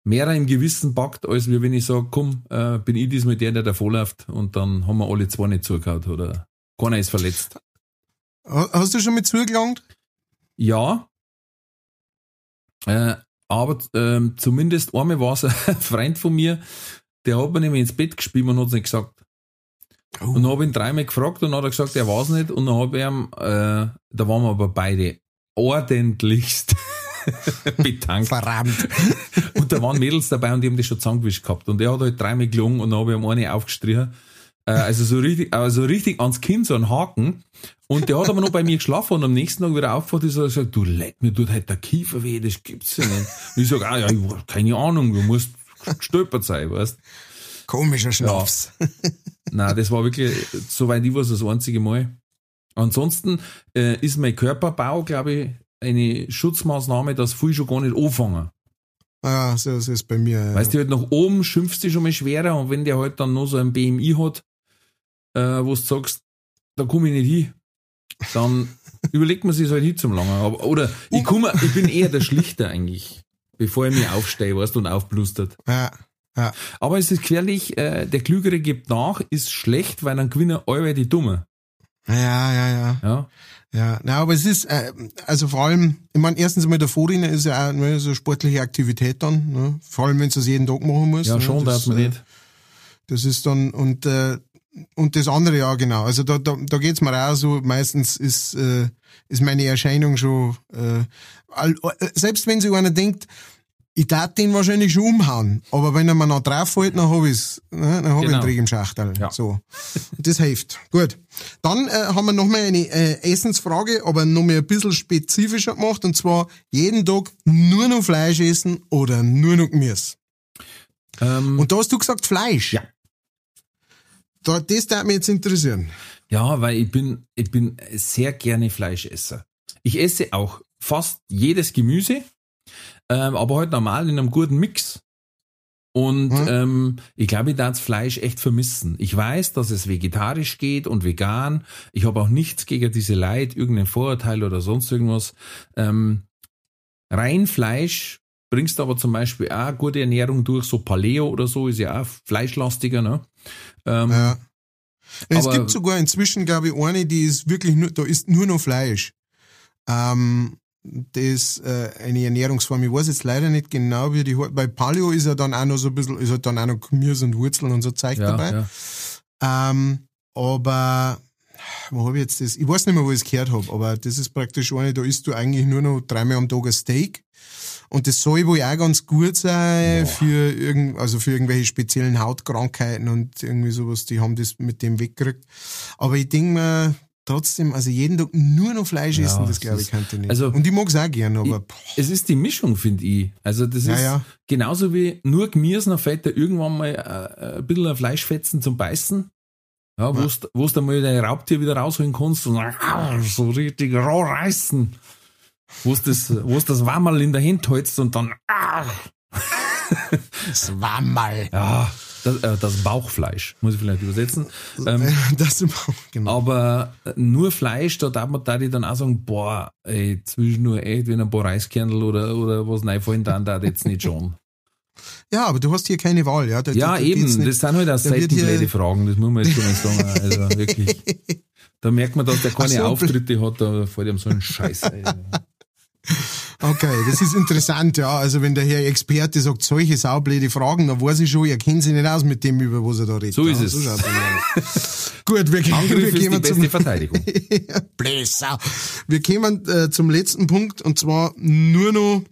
mehr im Gewissen packt, als wie wenn ich sage, komm, äh, bin ich diesmal der, der davor läuft und dann haben wir alle zwei nicht zugehauen oder keiner ist verletzt. Ha- Hast du schon mit zugelangt? Ja. Äh, aber ähm, zumindest einmal war es ein <laughs> Freund von mir, der hat mir nämlich ins Bett gespielt und hat es nicht gesagt. Und dann habe ich ihn dreimal gefragt und dann hat er gesagt, er weiß nicht. Und dann habe ich ihm, äh, da waren wir aber beide ordentlichst <laughs> betankt. Verrammt. Und da waren Mädels dabei und die haben das schon zusammengewischt gehabt. Und er hat halt dreimal gelungen und dann habe ich ihm eine aufgestrichen. Äh, also so richtig, also richtig ans Kinn, so ein Haken. Und der hat aber noch bei mir geschlafen und am nächsten Tag wieder aufgewacht ist und hat gesagt, du leck mir tut halt der Kiefer weh, das gibt's ja nicht. Und ich sag, ah ja, ich keine Ahnung, du musst gestolpert sein, weißt Komischer Schnaps. <laughs> Nein, das war wirklich, soweit ich weiß, das einzige Mal. Ansonsten äh, ist mein Körperbau, glaube ich, eine Schutzmaßnahme, dass viel schon gar nicht anfangen. Ja, so ist es bei mir. ja. Weißt du, halt nach oben schimpfst du schon mal schwerer und wenn der halt dann noch so ein BMI hat, äh, wo du sagst, da komme ich nicht hin, dann <laughs> überlegt man sich halt hin zum Langen. Aber, oder ich, komme, ich bin eher der Schlichter eigentlich, bevor ich mich aufstehe, weißt du, und aufblustert. Ja, ja. Aber es ist gefährlich, äh, der Klügere gibt nach, ist schlecht, weil dann gewinnen alle die Dumme. Ja, ja, ja. Ja, Ja, na, aber es ist, äh, also vor allem, ich meine, erstens einmal der Vorrennen ist ja auch ne, so eine sportliche Aktivität dann, ne? vor allem wenn du es jeden Tag machen musst. ja ne? schon, das, dass man äh, nicht. Das ist dann, und, äh, und das andere ja, genau. Also da, da, da geht's mir auch so, meistens ist, äh, ist meine Erscheinung schon, äh, all, äh, selbst wenn sich einer denkt, ich darf den wahrscheinlich schon umhauen, aber wenn er mir noch drauf fällt, dann hab ich's, ne? dann hab ich Genau. einen Dreck im Schachtel. Ja. So. Das hilft. Gut. Dann äh, haben wir nochmal eine äh, Essensfrage, aber noch mal ein bisschen spezifischer gemacht, und zwar jeden Tag nur noch Fleisch essen oder nur noch Gemüse. Ähm, Und da hast du gesagt Fleisch. Ja. Da, das darf mich jetzt interessieren. Ja, weil ich bin, ich bin sehr gerne Fleischesser. Ich esse auch fast jedes Gemüse, ähm, aber halt normal in einem guten Mix. Und Mhm. ähm, ich glaube, ich darf das Fleisch echt vermissen. Ich weiß, dass es vegetarisch geht und vegan. Ich habe auch nichts gegen diese Leid, irgendein Vorurteil oder sonst irgendwas. Ähm, rein Fleisch bringst du aber zum Beispiel auch gute Ernährung durch, so Paleo oder so, ist ja auch fleischlastiger, ne? Ähm, Ja. Es gibt sogar inzwischen, glaube ich, eine, die ist wirklich nur, da ist nur noch Fleisch. Ähm, das äh, eine Ernährungsform. Ich weiß jetzt leider nicht genau, wie die. Bei Paleo ist ja dann auch noch so ein bisschen, ist halt dann auch noch Gemüse und Wurzeln und so Zeug ja, dabei. ja. Ähm, aber wo habe ich jetzt das? Ich weiß nicht mehr, wo ich es gehört habe, aber das ist praktisch eine, da isst du eigentlich nur noch dreimal am Tag ein Steak. Und das soll wohl auch ganz gut sein für irgend, also für irgendwelche speziellen Hautkrankheiten und irgendwie sowas, die haben das mit dem weggekriegt. Aber ich denke mir trotzdem, also jeden Tag nur noch Fleisch Ja, essen, das es glaube ich könnte ich nicht. also- und ich mag's auch gern, aber boah, Es ist die Mischung, finde ich. Also das Ja, ist ja. genauso wie nur dann fällt da irgendwann mal äh, ein bisschen ein Fleischfetzen zum Beißen. Ja, wo du mal dein Raubtier wieder rausholen kannst und <laughs> so richtig roh reißen. Wo du das, wo du das Wammerl in der Hand hältst und dann ah, <laughs> das war mal. ja, das, äh, das Bauchfleisch, muss ich vielleicht übersetzen. Ähm, <laughs> Das, genau. aber nur Fleisch, da darf man da die dann auch sagen, boah, ey, zwischendurch echt, wenn ein paar Reiskernel oder, oder was reinfallen, dann da jetzt nicht schon. <laughs> Ja, aber du hast hier keine Wahl, ja. Da, Ja, da, eben, nicht- das sind halt auch selten Fragen, das muss man jetzt schon mal sagen. <laughs> Also wirklich. Da merkt man, dass der keine so, Auftritte hat, da fällt ihm so ein Scheiß. Ey. Okay, das ist interessant, ja. Also wenn der Herr Experte sagt, solche saublöde Fragen, dann weiß ich schon, er kennt sich nicht aus mit dem, über was er da redet. So ist ja, es. schaut's <laughs> aus. Gut, wir, wir Angriff ist die gehen beste zum, Verteidigung. <laughs> Bläser. Wir kommen äh, zum letzten Punkt und zwar nur noch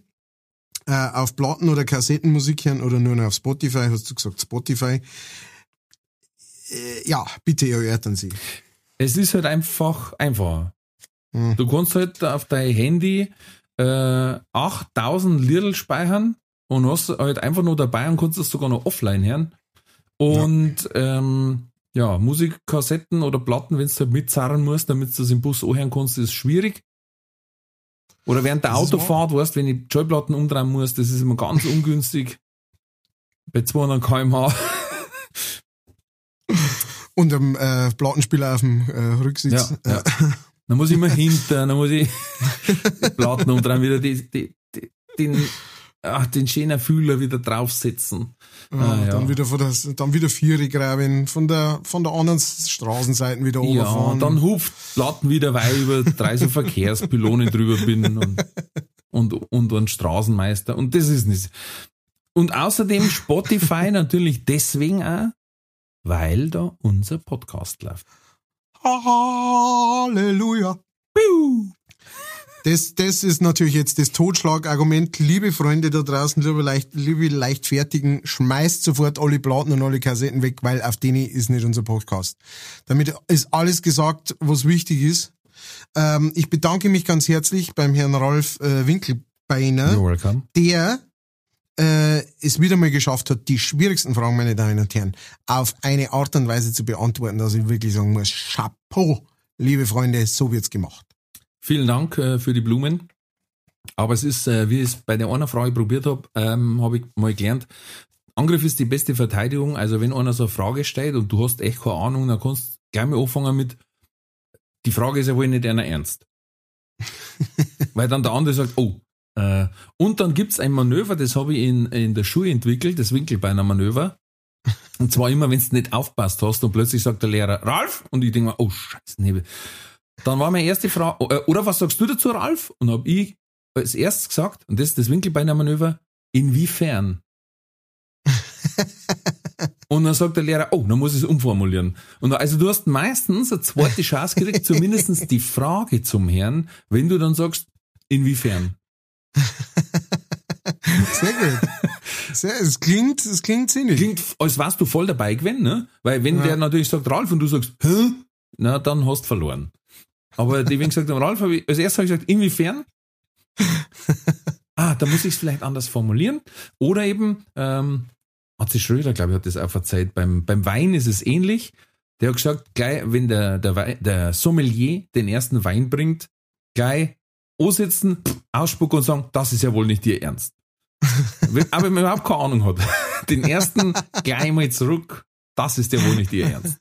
äh, auf Platten oder Kassettenmusik hören oder nur noch auf Spotify, hast du gesagt Spotify. Äh, ja, bitte erörtern Sie. Es ist halt einfach einfacher. Hm. Du kannst halt auf dein Handy äh, 8000 Lidl speichern und hast halt einfach nur dabei und kannst das sogar noch offline hören. Und ja, ähm, ja Musikkassetten oder Platten, wenn du halt mitzahlen musst, damit du das im Bus anhören kannst, ist schwierig. Oder während der Das Autofahrt, weißt wenn ich die Schallplatten umdrehen muss, das ist immer ganz <laughs> ungünstig. Bei 200 km/h. Und am äh, Plattenspieler auf dem äh, Rücksitz. Ja, ja. <laughs> Dann muss ich immer hinter, dann muss ich Platten umdrehen, wieder die, die, die, den ach, den schönen Fühler wieder draufsetzen. Ja, Ah, ja. Dann wieder von der, dann wieder Vieri graben, von der, von der anderen Straßenseite wieder Ja, runterfahren. dann hupt Platten wieder, weil ich über drei so Verkehrspylonen drüber bin und, und, und ein Straßenmeister. Und das ist nicht. Und außerdem Spotify natürlich deswegen auch, weil da unser Podcast läuft. Halleluja. Das, das ist natürlich jetzt das Totschlagargument. Liebe Freunde da draußen, liebe, leicht, liebe Leichtfertigen, schmeißt sofort alle Platten und alle Kassetten weg, weil auf denen ist nicht unser Podcast. Damit ist alles gesagt, was wichtig ist. Ähm, ich bedanke mich ganz herzlich beim Herrn Ralf äh, Winkelbeiner, You're welcome. der äh, es wieder mal geschafft hat, die schwierigsten Fragen, meine Damen und Herren, auf eine Art und Weise zu beantworten, dass ich wirklich sagen muss, Chapeau, liebe Freunde, so wird's gemacht. Vielen Dank äh, für die Blumen. Aber es ist, äh, wie ich es bei der einer Frage probiert habe, ähm, habe ich mal gelernt, Angriff ist die beste Verteidigung. Also wenn einer so eine Frage stellt und du hast echt keine Ahnung, dann kannst du gleich mal anfangen mit, die Frage ist ja wohl nicht einer ernst. <laughs> Weil dann der andere sagt, oh. Äh, und dann gibt's ein Manöver, das habe ich in, in der Schule entwickelt, das Winkelbeiner-Manöver. Und zwar immer, wenn du nicht aufpasst hast und plötzlich sagt der Lehrer, Ralf, und ich denke mir, oh scheiße, nee. Dann war meine erste Frage, äh, oder was sagst du dazu, Ralf? Und habe ich als erstes gesagt, und das ist das Winkelbeiner-Manöver, inwiefern? <laughs> Und dann sagt der Lehrer, oh, dann muss ich es umformulieren. Und also du hast meistens eine zweite Chance gekriegt, zumindest die Frage zum Herrn, wenn du dann sagst, inwiefern? <laughs> Sehr gut. Sehr, es klingt, es klingt sinnig. Klingt, als warst du voll dabei gewesen, ne? Weil wenn Ja. der natürlich sagt, Ralf, und du sagst, hä? Na, dann hast du verloren. Aber die, wenn gesagt Ralf, hab ich, als erstes habe ich gesagt, inwiefern? <laughs> ah, da muss ich es vielleicht anders formulieren. Oder eben, ähm, Atze Schröder, glaube ich, hat das auch verzeiht. Beim, beim Wein ist es ähnlich. Der hat gesagt, gleich, wenn der, der, der Sommelier den ersten Wein bringt, gleich ansitzen, ausspucken und sagen, das ist ja wohl nicht ihr Ernst. Aber wenn man überhaupt keine Ahnung hat, <laughs> den ersten gleich mal zurück, das ist ja wohl nicht ihr Ernst.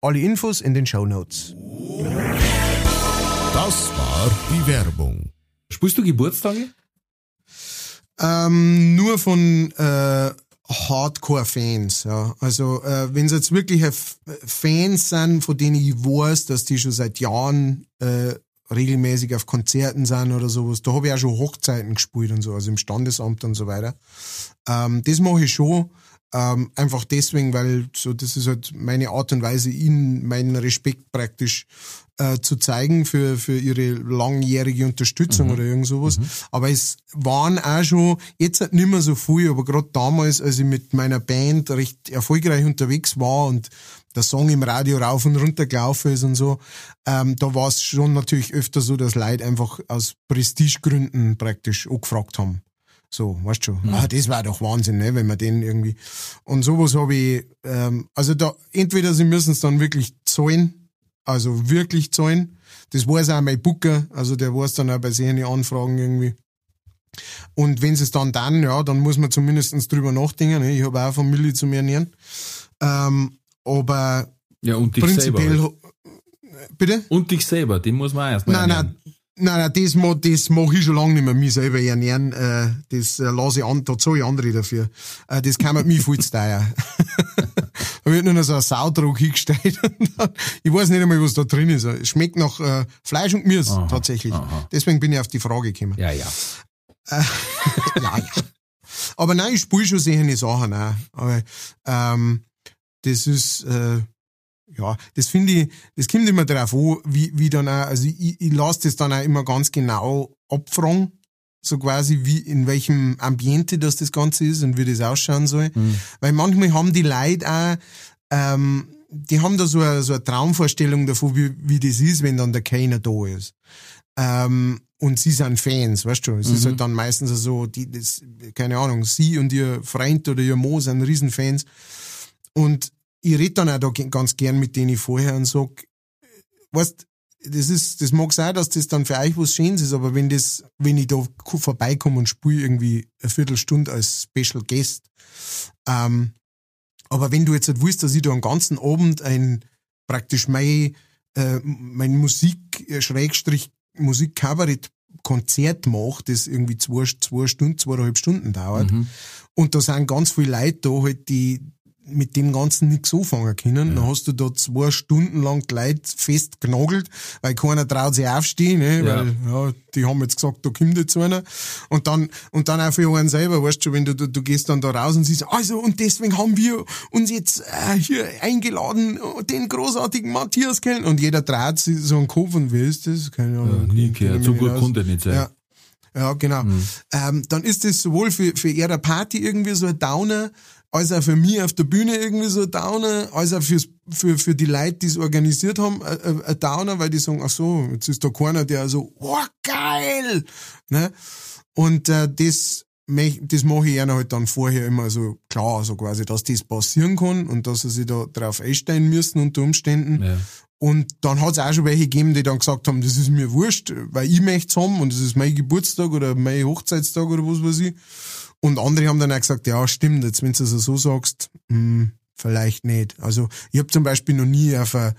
Alle Infos in den Show Notes. Das war die Werbung. Spielst du Geburtstage? Ähm, nur von äh, Hardcore-Fans, ja. Also äh, wenn es jetzt wirklich Fans sind, von denen ich weiß, dass die schon seit Jahren äh, regelmäßig auf Konzerten sind oder sowas, da habe ich auch schon Hochzeiten gespielt und so, also im Standesamt und so weiter. Ähm, das mache ich schon. Ähm, einfach deswegen, weil so das ist halt meine Art und Weise, ihnen meinen Respekt praktisch äh, zu zeigen für, für ihre langjährige Unterstützung oder irgend sowas. Aber es waren auch schon, jetzt halt nicht mehr so viel, aber gerade damals, als ich mit meiner Band recht erfolgreich unterwegs war und der Song im Radio rauf und runter gelaufen ist und so, ähm, da war es schon natürlich öfter so, dass Leute einfach aus Prestigegründen praktisch angefragt haben. So, weißt du, ah, das war doch Wahnsinn, ne, wenn man den irgendwie. Und sowas habe ich, ähm, also da, entweder sie müssen es dann wirklich zahlen, also wirklich zahlen. Das weiß auch mein Booker, also der weiß dann auch bei seinen Anfragen irgendwie. Und wenn sie es dann dann, ja, dann muss man zumindest drüber nachdenken. Ne? Ich habe auch Familie zu mir ernähren. Ähm, aber Ja, und dich prinzipiell, selber. bitte? Und dich selber, den muss man auch erstmal Nein, ernähren. nein, nein, nein, das, ma- das mache ich schon lange nicht mehr, mich selber ernähren. Äh, das äh, lasse ich an, da zahle ich andere dafür. Äh, das kann mir viel zu teuer. <laughs> da wird nur noch so ein Saudruck hingestellt. <laughs> Dann- ich weiß nicht einmal, was da drin ist. Es schmeckt nach äh, Fleisch und Gemüse, Aha, tatsächlich. aha. Deswegen bin ich auf die Frage gekommen. Ja, ja. <laughs> ja, ja. Aber nein, ich spiele schon sehr Sachen auch. Aber ähm, das ist, äh, ja, das finde ich, das kommt immer drauf an, wie, wie dann auch, also ich, ich lasse das dann auch immer ganz genau abfragen, so quasi wie, in welchem Ambiente das das Ganze ist und wie das ausschauen soll. Weil manchmal haben die Leute auch, ähm, die haben da so eine, so eine Traumvorstellung davon, wie, wie das ist, wenn dann der keiner da ist. Ähm, und sie sind Fans, weißt du? Es ist halt dann meistens so, die, das, keine Ahnung, sie und ihr Freund oder ihr Mo sind Riesenfans. Und ich rede dann auch da ganz gern mit denen vorher und sag, weißt, das ist, das mag sein, dass das dann für euch was Schönes ist, aber wenn das, wenn ich da vorbeikomme und spiele irgendwie eine Viertelstunde als Special Guest, ähm, aber wenn du jetzt nicht willst, dass ich da einen ganzen Abend ein, praktisch mein, äh, mein Musik, äh, Schrägstrich, Musikkabarett-Konzert mache, das irgendwie zwei, zwei Stunden, zweieinhalb Stunden dauert, und da sind ganz viele Leute da halt, die mit dem Ganzen nichts anfangen können. Dann hast du da zwei Stunden lang die Leute festgenagelt, weil keiner traut sich aufstehen, ne? Ja. weil ja, die haben jetzt gesagt, da kommt jetzt einer. Und dann, und dann auch für einen selber, weißt du, wenn du, du, du gehst dann da raus und siehst, also und deswegen haben wir uns jetzt äh, hier eingeladen, den großartigen Matthias kennen. Und jeder traut sich so einen Kopf und wer ist das? Keine Ahnung. Ja, nie gehört. So gut konnte nicht sein. Ja. Ja, genau. Mhm. Ähm, dann ist das sowohl für, für ihre Party irgendwie so ein Downer, als auch für mich auf der Bühne irgendwie so ein Downer, als auch fürs, für, für die Leute, die es organisiert haben, ein- ein ein Downer, weil die sagen, ach so, jetzt ist da keiner, der so, oh, geil! Ne? Und äh, das, das mache ich einer halt dann vorher immer so klar, so quasi, dass das passieren kann und dass sie sich da drauf einstellen müssen unter Umständen. Ja. Und dann hat es auch schon welche gegeben, die dann gesagt haben, das ist mir wurscht, weil ich möchte haben und das ist mein Geburtstag oder mein Hochzeitstag oder was weiß ich. Und andere haben dann auch gesagt, ja, stimmt, jetzt wenn du es so sagst, hm, vielleicht nicht. Also ich habe zum Beispiel noch nie auf einer,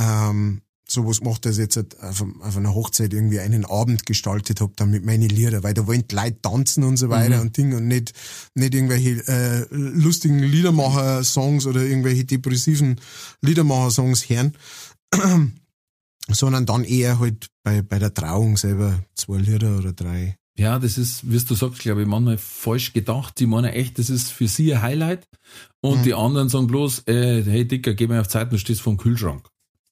ähm, sowas gemacht, dass ich jetzt auf, einem- auf einer Hochzeit irgendwie einen Abend gestaltet habe, dann mit meinen Lieder, weil da wollen die Leute tanzen und so weiter und Ding und nicht, nicht irgendwelche äh, lustigen Liedermacher-Songs oder irgendwelche depressiven Liedermacher-Songs hören <clears throat> sondern dann eher halt bei, bei der Trauung selber zwei Lieder oder drei. Ja, das ist, wie du sagst, glaube ich, manchmal falsch gedacht. Sie meinen echt, das ist für sie ein Highlight. Und die anderen sagen bloß, äh, hey Dicker, geh mal auf Zeit, du stehst vor dem Kühlschrank.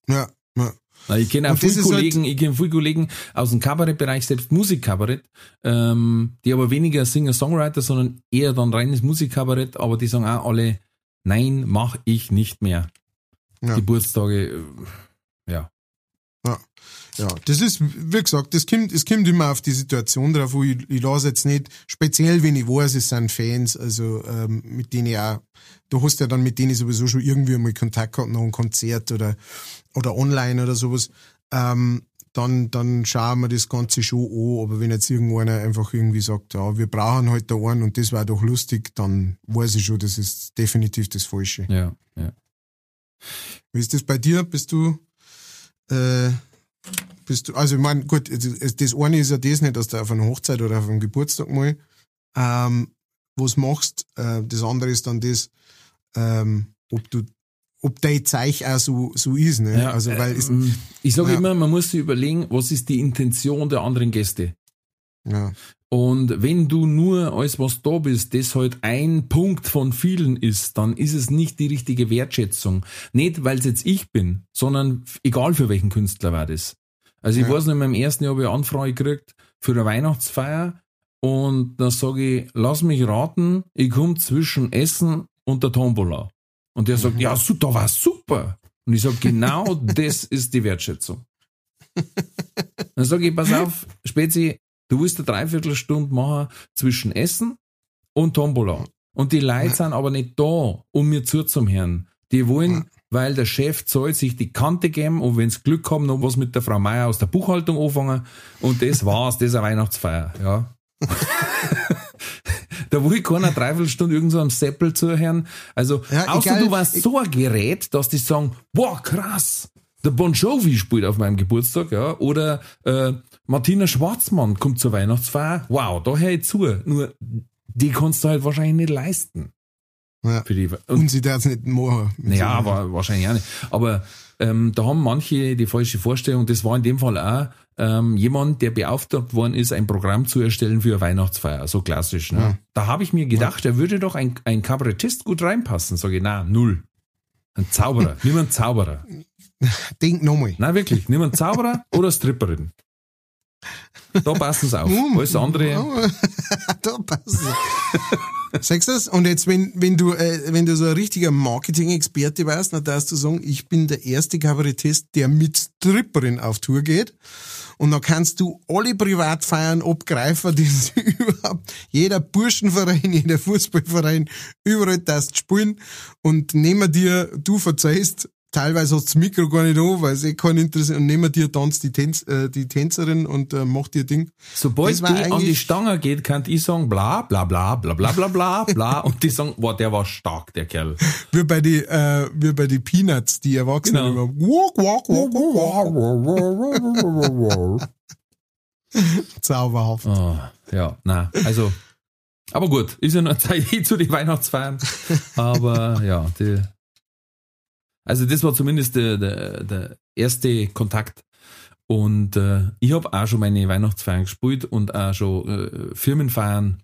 Ja, ja. Na, ich kenne auch viele halt- Kollegen, ich kenne viele Kollegen aus dem Kabarettbereich, selbst Musikkabarett, ähm, die aber weniger Singer-Songwriter, sondern eher dann reines Musikkabarett, aber die sagen auch alle, nein, mach ich nicht mehr. Ja. Geburtstage, äh, ja. Ja, ja, das ist, wie gesagt, das kommt, es kommt immer auf die Situation drauf, wo ich, ich lasse jetzt nicht, speziell wenn ich weiß, es sind Fans, also ähm, mit denen ich auch, du hast ja dann mit denen sowieso schon irgendwie mal Kontakt gehabt, nach einem Konzert oder, oder online oder sowas, ähm, dann, dann schauen wir das Ganze schon an, aber wenn jetzt irgendeiner einfach irgendwie sagt, ja, wir brauchen halt da einen und das war doch lustig, dann weiß ich schon, das ist definitiv das Falsche. Ja, ja. Wie ist das bei dir? Bist du, äh, bist du, also ich meine, gut, das eine ist ja das nicht, dass du auf einer Hochzeit oder auf einem Geburtstag mal ähm, was machst. Äh, das andere ist dann das, ähm, ob du, ob dein Zeich auch so, so ist, ne? Ja, also, weil es, ähm, ich sage ja. immer, man muss sich überlegen, was ist die Intention der anderen Gäste. ja, Und wenn du nur als was da bist, das halt ein Punkt von vielen ist, dann ist es nicht die richtige Wertschätzung. Nicht, weil es jetzt ich bin, sondern egal für welchen Künstler war das. Also ich Ja. weiß noch, in meinem ersten Jahr habe ich eine Anfrage gekriegt für eine Weihnachtsfeier und da sage ich, lass mich raten, ich komme zwischen Essen und der Tombola. Und der sagt, ja, su- da war super. Und ich sage, genau <laughs> das ist die Wertschätzung. Dann sage ich, pass auf, Spezi, du willst eine Dreiviertelstunde machen zwischen Essen und Tombola. Und die Leute sind aber nicht da, um mir zuzuhören. Die wollen, weil der Chef zahlt, sich die Kante geben und wenn sie Glück haben, noch was mit der Frau Meier aus der Buchhaltung anfangen. Und das <laughs> war's, das ist eine Weihnachtsfeier, ja. <laughs> da will keiner eine Dreiviertelstunde irgend so einem Seppel zuhören. Also, Ja, außer egal. du warst so ein Gerät, dass die sagen, boah, krass, der Bon Jovi spielt auf meinem Geburtstag, ja, oder äh, Martina Schwarzmann kommt zur Weihnachtsfeier, wow, da höre ich zu. Nur, die kannst du halt wahrscheinlich nicht leisten. ja. Für die, Und sie darf es nicht machen. naja, aber wahrscheinlich auch nicht. Aber ähm, da haben manche die falsche Vorstellung. Das war in dem Fall auch ähm, jemand, der beauftragt worden ist, ein Programm zu erstellen für eine Weihnachtsfeier. So klassisch. Ne? Da habe ich mir gedacht, er würde doch ein, ein Kabarettist gut reinpassen. Sage ich, na null. Ein Zauberer. nimm einen Zauberer. <laughs> Denk nochmal. Nein, wirklich. Nimm einen Zauberer <laughs> oder Stripperin. Da passen sie auf. Alles andere, <laughs> da passt es. Sagst du das? Und jetzt, wenn, wenn du, äh, wenn du so ein richtiger Marketing-Experte warst, dann darfst du sagen, ich bin der erste Kabarettist, der mit Stripperin auf Tour geht. Und dann kannst du alle Privatfeiern abgreifen, die es <laughs> überhaupt, jeder Burschenverein, jeder Fußballverein, überall das spielen und nehmen dir, du verzeihst, teilweise hast du das Mikro gar nicht an, weil es eh keinen interessiert, und nehmen dir tanzt die, Tänz, äh, die Tänzerin und äh, macht ihr Ding. Sobald die an die Stange geht, kann ich sagen, bla, bla, bla, bla, bla, bla, bla, bla, <laughs> und die sagen, boah, der war stark, der Kerl. Wie bei die, äh, wie bei die Peanuts, die Erwachsenen Genau. immer, walk, walk, walk, walk, walk. Zauberhaft. Oh, ja, na, also, aber gut, ist ja noch Zeit <laughs> zu den Weihnachtsfeiern. Aber ja, die, also das war zumindest der, der, der erste Kontakt. Und äh, ich habe auch schon meine Weihnachtsfeiern gespielt und auch schon äh, Firmenfeiern.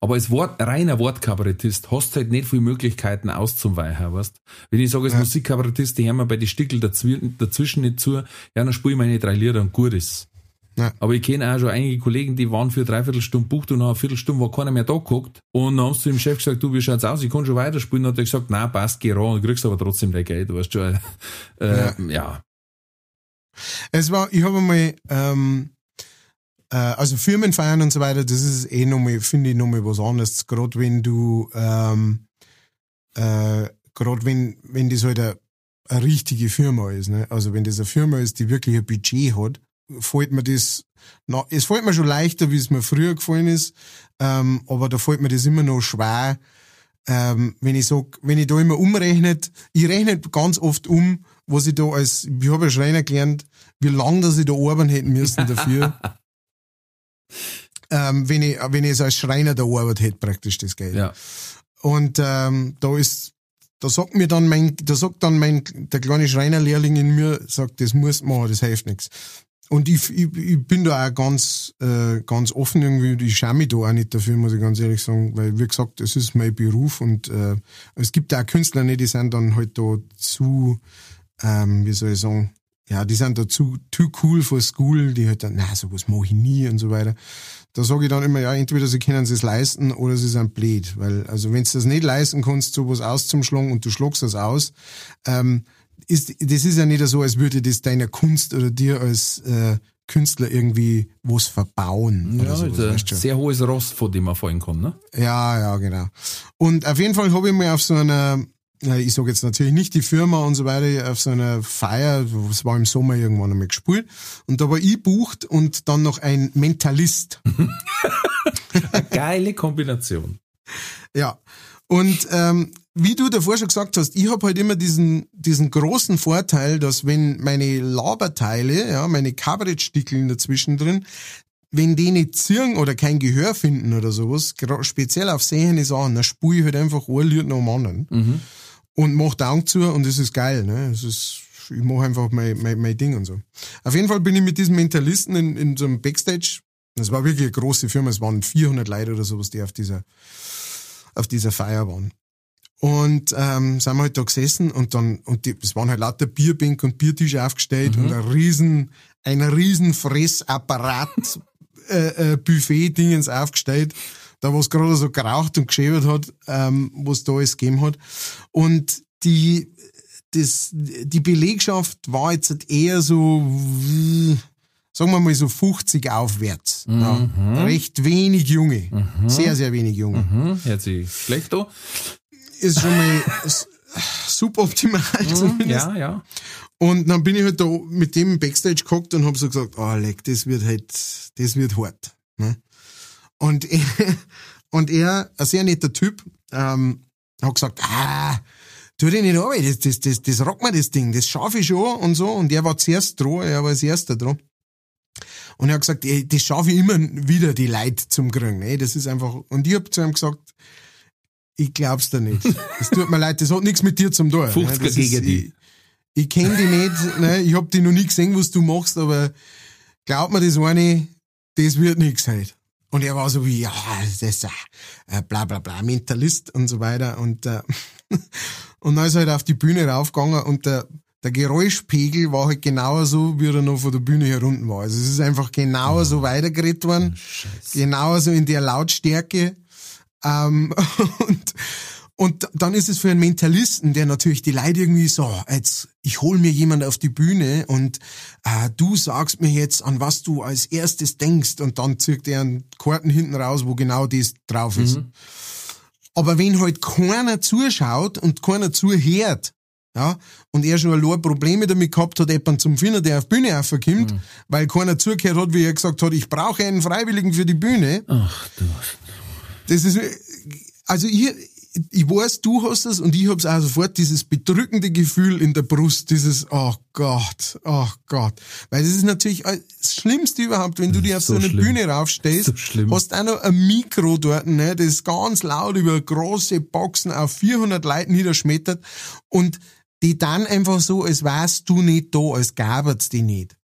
Aber als Wort, reiner Wortkabarettist hast du halt nicht viele Möglichkeiten auszuweichen, weißt Wenn ich sage, als Ja. Musikkabarettist, die hören mir bei den Stickel dazwischen, nicht zu, ja, dann spiele ich meine drei Lieder und gut ist. Ja. Aber ich kenne auch schon einige Kollegen, die waren für dreiviertel Stunde bucht und nach einer Viertelstunde war keiner mehr da geguckt. Und dann haben sie zu dem Chef gesagt, du, wie schaut's aus? Ich kann schon weiterspielen. Und hat er gesagt, nein, passt, geh ran, du kriegst aber trotzdem dein Geld, du weißt <laughs> schon. Äh, ja. ja. Es war, ich habe mal, ähm, äh, also Firmenfeiern und so weiter, das ist eh nochmal, finde ich nochmal was anderes. Gerade wenn du, ähm, äh, gerade wenn, wenn das halt eine, eine richtige Firma ist, ne? Also wenn das eine Firma ist, die wirklich ein Budget hat, fällt mir das, na, es fällt mir schon leichter, wie es mir früher gefallen ist, ähm, aber da fällt mir das immer noch schwer, ähm, wenn ich sag, wenn ich da immer umrechnet, ich rechne ganz oft um, was ich da als, ich habe ja Schreiner gelernt, wie lange dass ich da arbeiten hätten müssen dafür. <laughs> ähm, wenn ich, wenn ich es als Schreiner da arbeitet hätte, praktisch das Geld. ja. Und ähm, da ist, da sagt mir dann mein, da sagt dann mein, der kleine Schreinerlehrling in mir, sagt, das muss machen, das hilft nichts. Und ich, ich, ich bin da auch ganz, äh, ganz offen irgendwie, ich schaue mich da auch nicht dafür, muss ich ganz ehrlich sagen, weil, wie gesagt, das ist mein Beruf und äh, es gibt auch Künstler, ne, die sind dann halt da zu, ähm, wie soll ich sagen, ja, die sind da zu too cool for school, die halt dann, na, sowas mache ich nie und so weiter. Da sage ich dann immer, ja, entweder sie können es leisten oder sie sind blöd. Weil, also wenn du das nicht leisten kannst, sowas auszuschlagen und du schlagst das aus, ähm, ist, das ist ja nicht so, als würde das deiner Kunst oder dir als äh, Künstler irgendwie was verbauen. Ja, sowas, ist ein weißt du? sehr hohes Ross, von dem man fallen kann, ne? Ja, ja, genau. Und auf jeden Fall habe ich mir auf so einer, ich sage jetzt natürlich nicht die Firma und so weiter, auf so einer Feier, das war im Sommer irgendwann einmal gespielt, und da war ich bucht und dann noch ein Mentalist. <laughs> Eine geile Kombination. Ja. Und ähm, wie du davor schon gesagt hast, ich habe halt immer diesen, diesen großen Vorteil, dass wenn meine Laberteile, ja, meine Kabarettstickeln dazwischen drin, wenn die nicht ziehen oder kein Gehör finden oder sowas, speziell auf sehende Sachen, dann spule ich halt einfach ein Lied nach dem anderen und mach Augen zu und das ist geil, ne? Das ist, ich mache einfach mein, mein, mein Ding und so. Auf jeden Fall bin ich mit diesem Mentalisten in, in so einem Backstage, das war wirklich eine große Firma, es waren 400 Leute oder sowas, die auf dieser, auf dieser Feier waren. Und ähm, sind wir halt da gesessen und dann, und die, es waren halt lauter Bierbänke und Biertische aufgestellt und ein riesen, ein riesen Fressapparat, <laughs> äh, äh, Buffet-Dingens aufgestellt, da wo es gerade so geraucht und geschäbert hat, ähm, was da alles gegeben hat. Und die, das, die Belegschaft war jetzt halt eher so, sagen wir mal so 50 aufwärts. Ja. Recht wenig Junge. Sehr, sehr wenig Junge Hm, hört sich schlecht an. Ist schon mal suboptimal zumindest. Ja, ja. Und dann bin ich halt da mit dem Backstage gehockt und hab so gesagt, oh leck, das wird halt, das wird hart. Ne? Und, <laughs> er, und er, ein sehr netter Typ, ähm, hat gesagt, ah, tu dich nicht an, das, das, das, das rock mir das Ding, das schaffe ich schon und so. Und er war zuerst dran, er war als erster dran. Und er hat gesagt, ey, das schaffe ich immer wieder, die Leute zum Kriegen. Ne? Das ist einfach, und ich hab zu ihm gesagt, ich glaub's dir nicht. Es tut mir leid, das hat nichts mit dir zum tun. 50er ne? Das gegen ist, die. Ich, ich kenne dich nicht, ne? ich hab dich noch nie gesehen, was du machst, aber glaub mir das eine, das wird nix halt. Und er war so wie, ja, das ist äh, bla bla bla, Mentalist und so weiter. Und, äh, <laughs> und dann ist er halt auf die Bühne raufgegangen und der, der Geräuschpegel war halt genauso, wie er noch von der Bühne herunten war. Also es ist einfach genauso weitergeredet worden, genauso in der Lautstärke. Ähm, <laughs> und, und dann ist es für einen Mentalisten, der natürlich die Leute irgendwie so, jetzt, ich hol mir jemand auf die Bühne und äh, du sagst mir jetzt, an was du als erstes denkst und dann zieht er einen Karten hinten raus, wo genau das drauf ist. Mhm. Aber wenn halt keiner zuschaut und keiner zuhört, ja, und er schon allein Probleme damit gehabt hat, jemanden zum Finden, der auf die Bühne aufkommt, Mhm. weil keiner zugehört hat, wie er gesagt hat, ich brauche einen Freiwilligen für die Bühne. Ach du. Das ist, also ich, ich weiß, du hast es und ich hab's auch sofort, dieses bedrückende Gefühl in der Brust, dieses, oh Gott, oh Gott. Weil das ist natürlich das Schlimmste überhaupt, wenn du dir auf so, so eine schlimm. Bühne raufstehst, So hast auch noch ein Mikro dort, ne, das ganz laut über große Boxen auf 400 Leute niederschmettert und die dann einfach so, als wärst du nicht da, als gab's die nicht.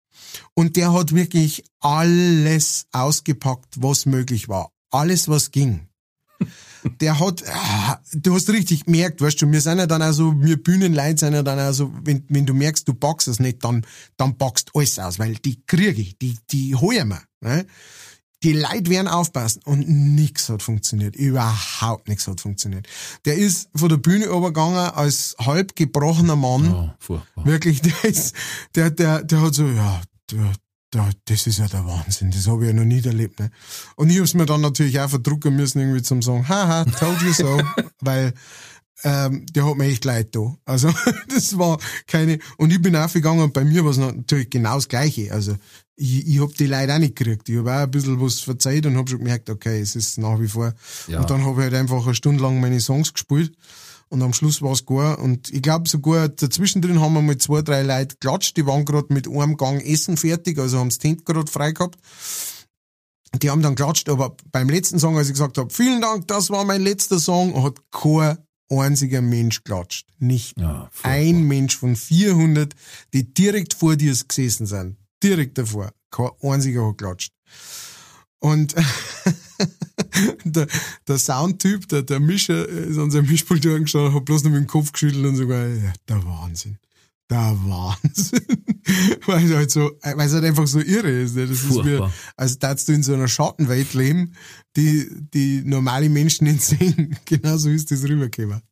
Und der hat wirklich alles ausgepackt, was möglich war. Alles, was ging. Der hat, ah, du hast richtig gemerkt, weißt du, wir sind ja dann also, wir Bühnenleute sind ja dann also, wenn, wenn du merkst, du packst es nicht, dann, dann packst alles aus, weil die kriege ich, die, die holen wir, ne? Die Leute werden aufpassen und nix hat funktioniert. Überhaupt nichts hat funktioniert. Der ist von der Bühne übergegangen als halb gebrochener Mann. Furchtbar. Wirklich, der ist, der, der, der hat so, ja, der, der, das ist ja der Wahnsinn, das habe ich ja noch nie erlebt. Ne? Und ich hab's mir dann natürlich auch verdrucken müssen, irgendwie zum sagen, haha, told you so, <laughs> weil ähm, der hat mir echt leid da. Also <laughs> das war keine, und ich bin aufgegangen und bei mir war es natürlich genau das Gleiche. Also ich, ich hab die Leute auch nicht gekriegt. Ich hab auch ein bisschen was verzeiht und hab schon gemerkt, okay, es ist nach wie vor. Ja. Und dann habe ich halt einfach eine Stunde lang meine Songs gespielt. Und am Schluss war's gut. Und ich glaube sogar, dazwischen drin haben wir mal zwei, drei Leute geklatscht. Die waren gerade mit einem Gang Essen fertig, also haben das Tent gerade frei gehabt. Die haben dann geklatscht, aber beim letzten Song, als ich gesagt habe, vielen Dank, das war mein letzter Song, hat kein einziger Mensch geklatscht. Nicht Ja, ein Mensch von 400, die direkt vor dir gesessen sind. Direkt davor. Kein einziger hat geklatscht. Und <laughs> der, der Soundtyp, der, der Mischer, ist an seinem Mischpult angeschaut, hat bloß noch mit dem Kopf geschüttelt und sogar, ja, der Wahnsinn. Der Wahnsinn. <laughs> weil es halt so, weil es halt einfach so irre ist. Ne? Das ist wie, Furchtbar. als darfst du in so einer Schattenwelt leben, die, die normale Menschen nicht sehen. <laughs> Genauso ist das rübergekommen.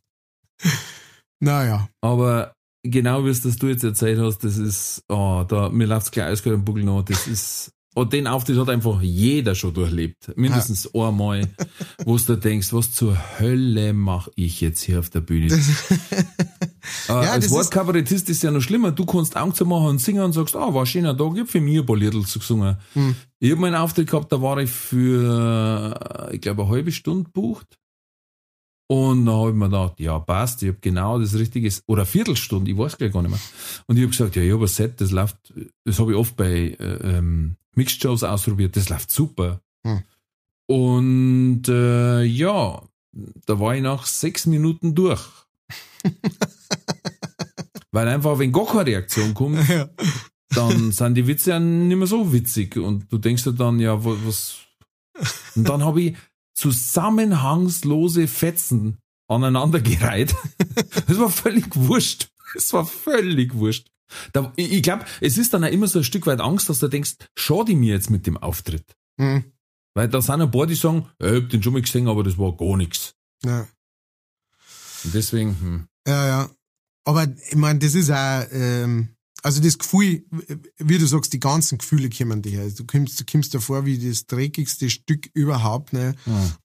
Naja. Aber genau wie es das du jetzt erzählt hast, das ist, oh, da, mir läuft's gleich eiskalt am Buckel noch, das ist, und den Auftritt hat einfach jeder schon durchlebt. Mindestens einmal, wo du denkst, was zur Hölle mache ich jetzt hier auf der Bühne? <laughs> äh, Ja, als das ist- Wortkabarettist ist ja noch schlimmer. Du kannst zu machen und singen und sagst, ah, war ein schöner Tag, ich hab für mich ein paar Liedl gesungen. Hm. Ich hab mal einen Auftritt gehabt, da war ich für, ich glaube, eine halbe Stunde bucht. Und dann habe ich mir gedacht, ja, passt, ich habe genau das Richtige, oder eine Viertelstunde, ich weiß gleich gar nicht mehr. Und ich habe gesagt, ja, ich habe ein Set, das läuft, das habe ich oft bei äh, ähm, Mixed Shows ausprobiert, das läuft super. Hm. Und äh, ja, da war ich nach sechs Minuten durch. <laughs> Weil einfach, wenn gar keine Reaktion kommt, Ja. dann sind die Witze ja nicht mehr so witzig. Und du denkst dir dann, ja, wa- was. Und dann habe ich zusammenhangslose Fetzen aneinandergereiht. <laughs> Das war völlig wurscht. Es war völlig wurscht. Da, ich ich glaube, es ist dann auch immer so ein Stück weit Angst, dass du denkst, schade mir jetzt mit dem Auftritt. Hm. Weil da sind ein paar, die sagen, "Ja, ich hab den schon mal gesehen, aber das war gar nichts. Ja. Und deswegen, hm. Ja, ja. Aber ich meine, das ist auch, ähm, also das Gefühl, wie du sagst, die ganzen Gefühle kommen dir her. Du kommst, du kommst davor wie das dreckigste Stück überhaupt, ne?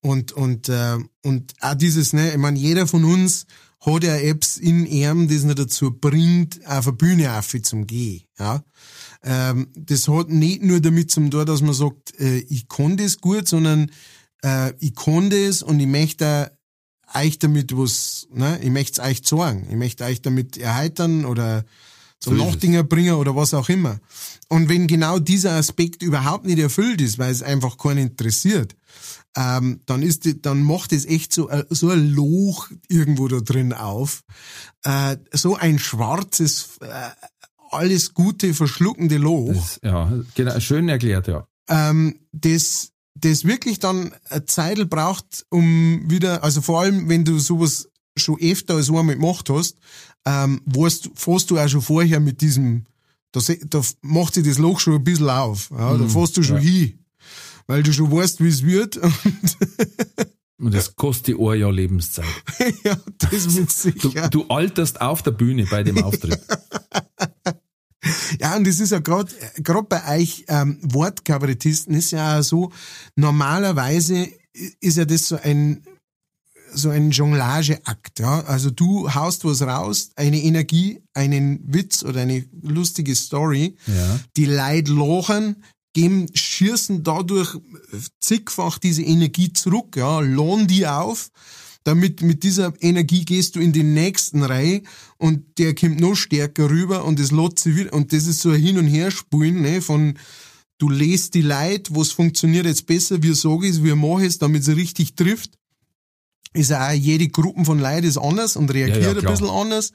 Und, und, äh, und auch dieses, ne, ich meine, jeder von uns hat ja Apps in ihm, das ihn dazu bringt, auf eine Bühne auf zum Gehen, ja. Ähm, das hat nicht nur damit zum tun, dass man sagt, äh, ich kann das gut, sondern äh, ich kann das und ich möchte euch damit was, ne, ich möchte es euch sagen, ich möchte euch damit erheitern oder zum So. Nachdenken bringen oder was auch immer. Und wenn genau dieser Aspekt überhaupt nicht erfüllt ist, weil es einfach keinen interessiert, ähm, dann ist die, dann macht es echt so, ein- so ein Loch irgendwo da drin auf, äh, so ein schwarzes, äh, alles Gute verschluckende Loch das, ja, genau, schön erklärt, ja. ähm, das, das wirklich dann eine Zeit braucht, um wieder, also vor allem, wenn du sowas schon öfter als einmal gemacht hast, ähm, weißt, fährst du auch schon vorher mit diesem, da, da macht sich das Loch schon ein bisschen auf, ja, da fährst du schon ja. hin, weil du schon weißt, wie es wird. Und Und das kostet die ein Jahr Lebenszeit. <laughs> ja, das mit Du, sicher. du alterst auf der Bühne bei dem Auftritt. <laughs> Ja, und das ist ja gerade gerade bei euch ähm, Wortkabarettisten ist ja auch so, normalerweise ist ja das so ein so ein Jonglageakt, ja. Also du haust was raus, eine Energie, einen Witz oder eine lustige Story, Ja. die Leute lachen, geben, schießen dadurch zigfach diese Energie zurück, ja, lohn die auf, damit mit dieser Energie gehst du in die nächsten Reihe und der kommt noch stärker rüber und es lädt sich wieder, und das ist so ein Hin- und Herspulen, ne, von, du lest die Leute, was funktioniert jetzt besser, wie sage ich es, wie mache ich es, damit es richtig trifft. Ist ja auch jede Gruppe von Leuten ist anders und reagiert Ja, ja, ein bisschen anders.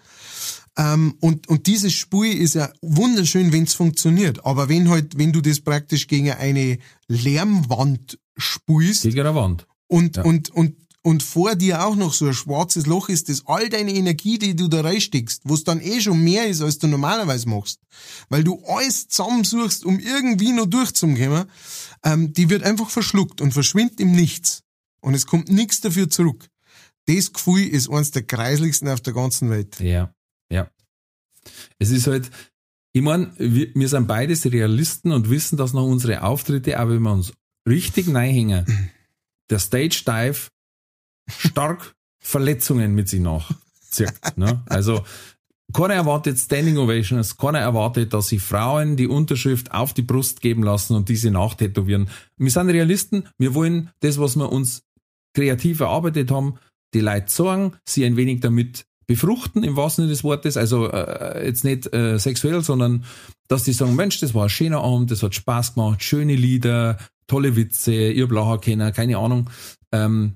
Ähm, und, und dieses Spiel ist ja wunderschön, wenn es funktioniert. Aber wenn halt, wenn du das praktisch gegen eine Lärmwand spielst Gegen eine Wand. und, Ja. und, und, und vor dir auch noch so ein schwarzes Loch ist, das all deine Energie, die du da reinsteckst, was dann eh schon mehr ist, als du normalerweise machst, weil du alles zusammensuchst, um irgendwie noch durchzukommen, ähm, die wird einfach verschluckt und verschwindet im Nichts. Und es kommt nichts dafür zurück. Das Gefühl ist eines der kreislichsten auf der ganzen Welt. Ja, ja. Es ist halt, ich meine, wir, wir sind beides Realisten und wissen, dass nach unsere Auftritte, auch wenn wir uns richtig reinhängen, der Stage Dive stark <laughs> Verletzungen mit sich nachzieht. Ne? Also, keiner erwartet Standing Ovations, keiner erwartet, dass sich Frauen die Unterschrift auf die Brust geben lassen und diese nachtätowieren. Wir sind Realisten, wir wollen das, was wir uns kreativ erarbeitet haben, die Leute sagen, sie ein wenig damit befruchten, im wahrsten Sinne des Wortes, also äh, jetzt nicht äh, sexuell, sondern dass die sagen, Mensch, das war ein schöner Abend, das hat Spaß gemacht, schöne Lieder, tolle Witze, ihr Blacher kennen, keine Ahnung. Ähm,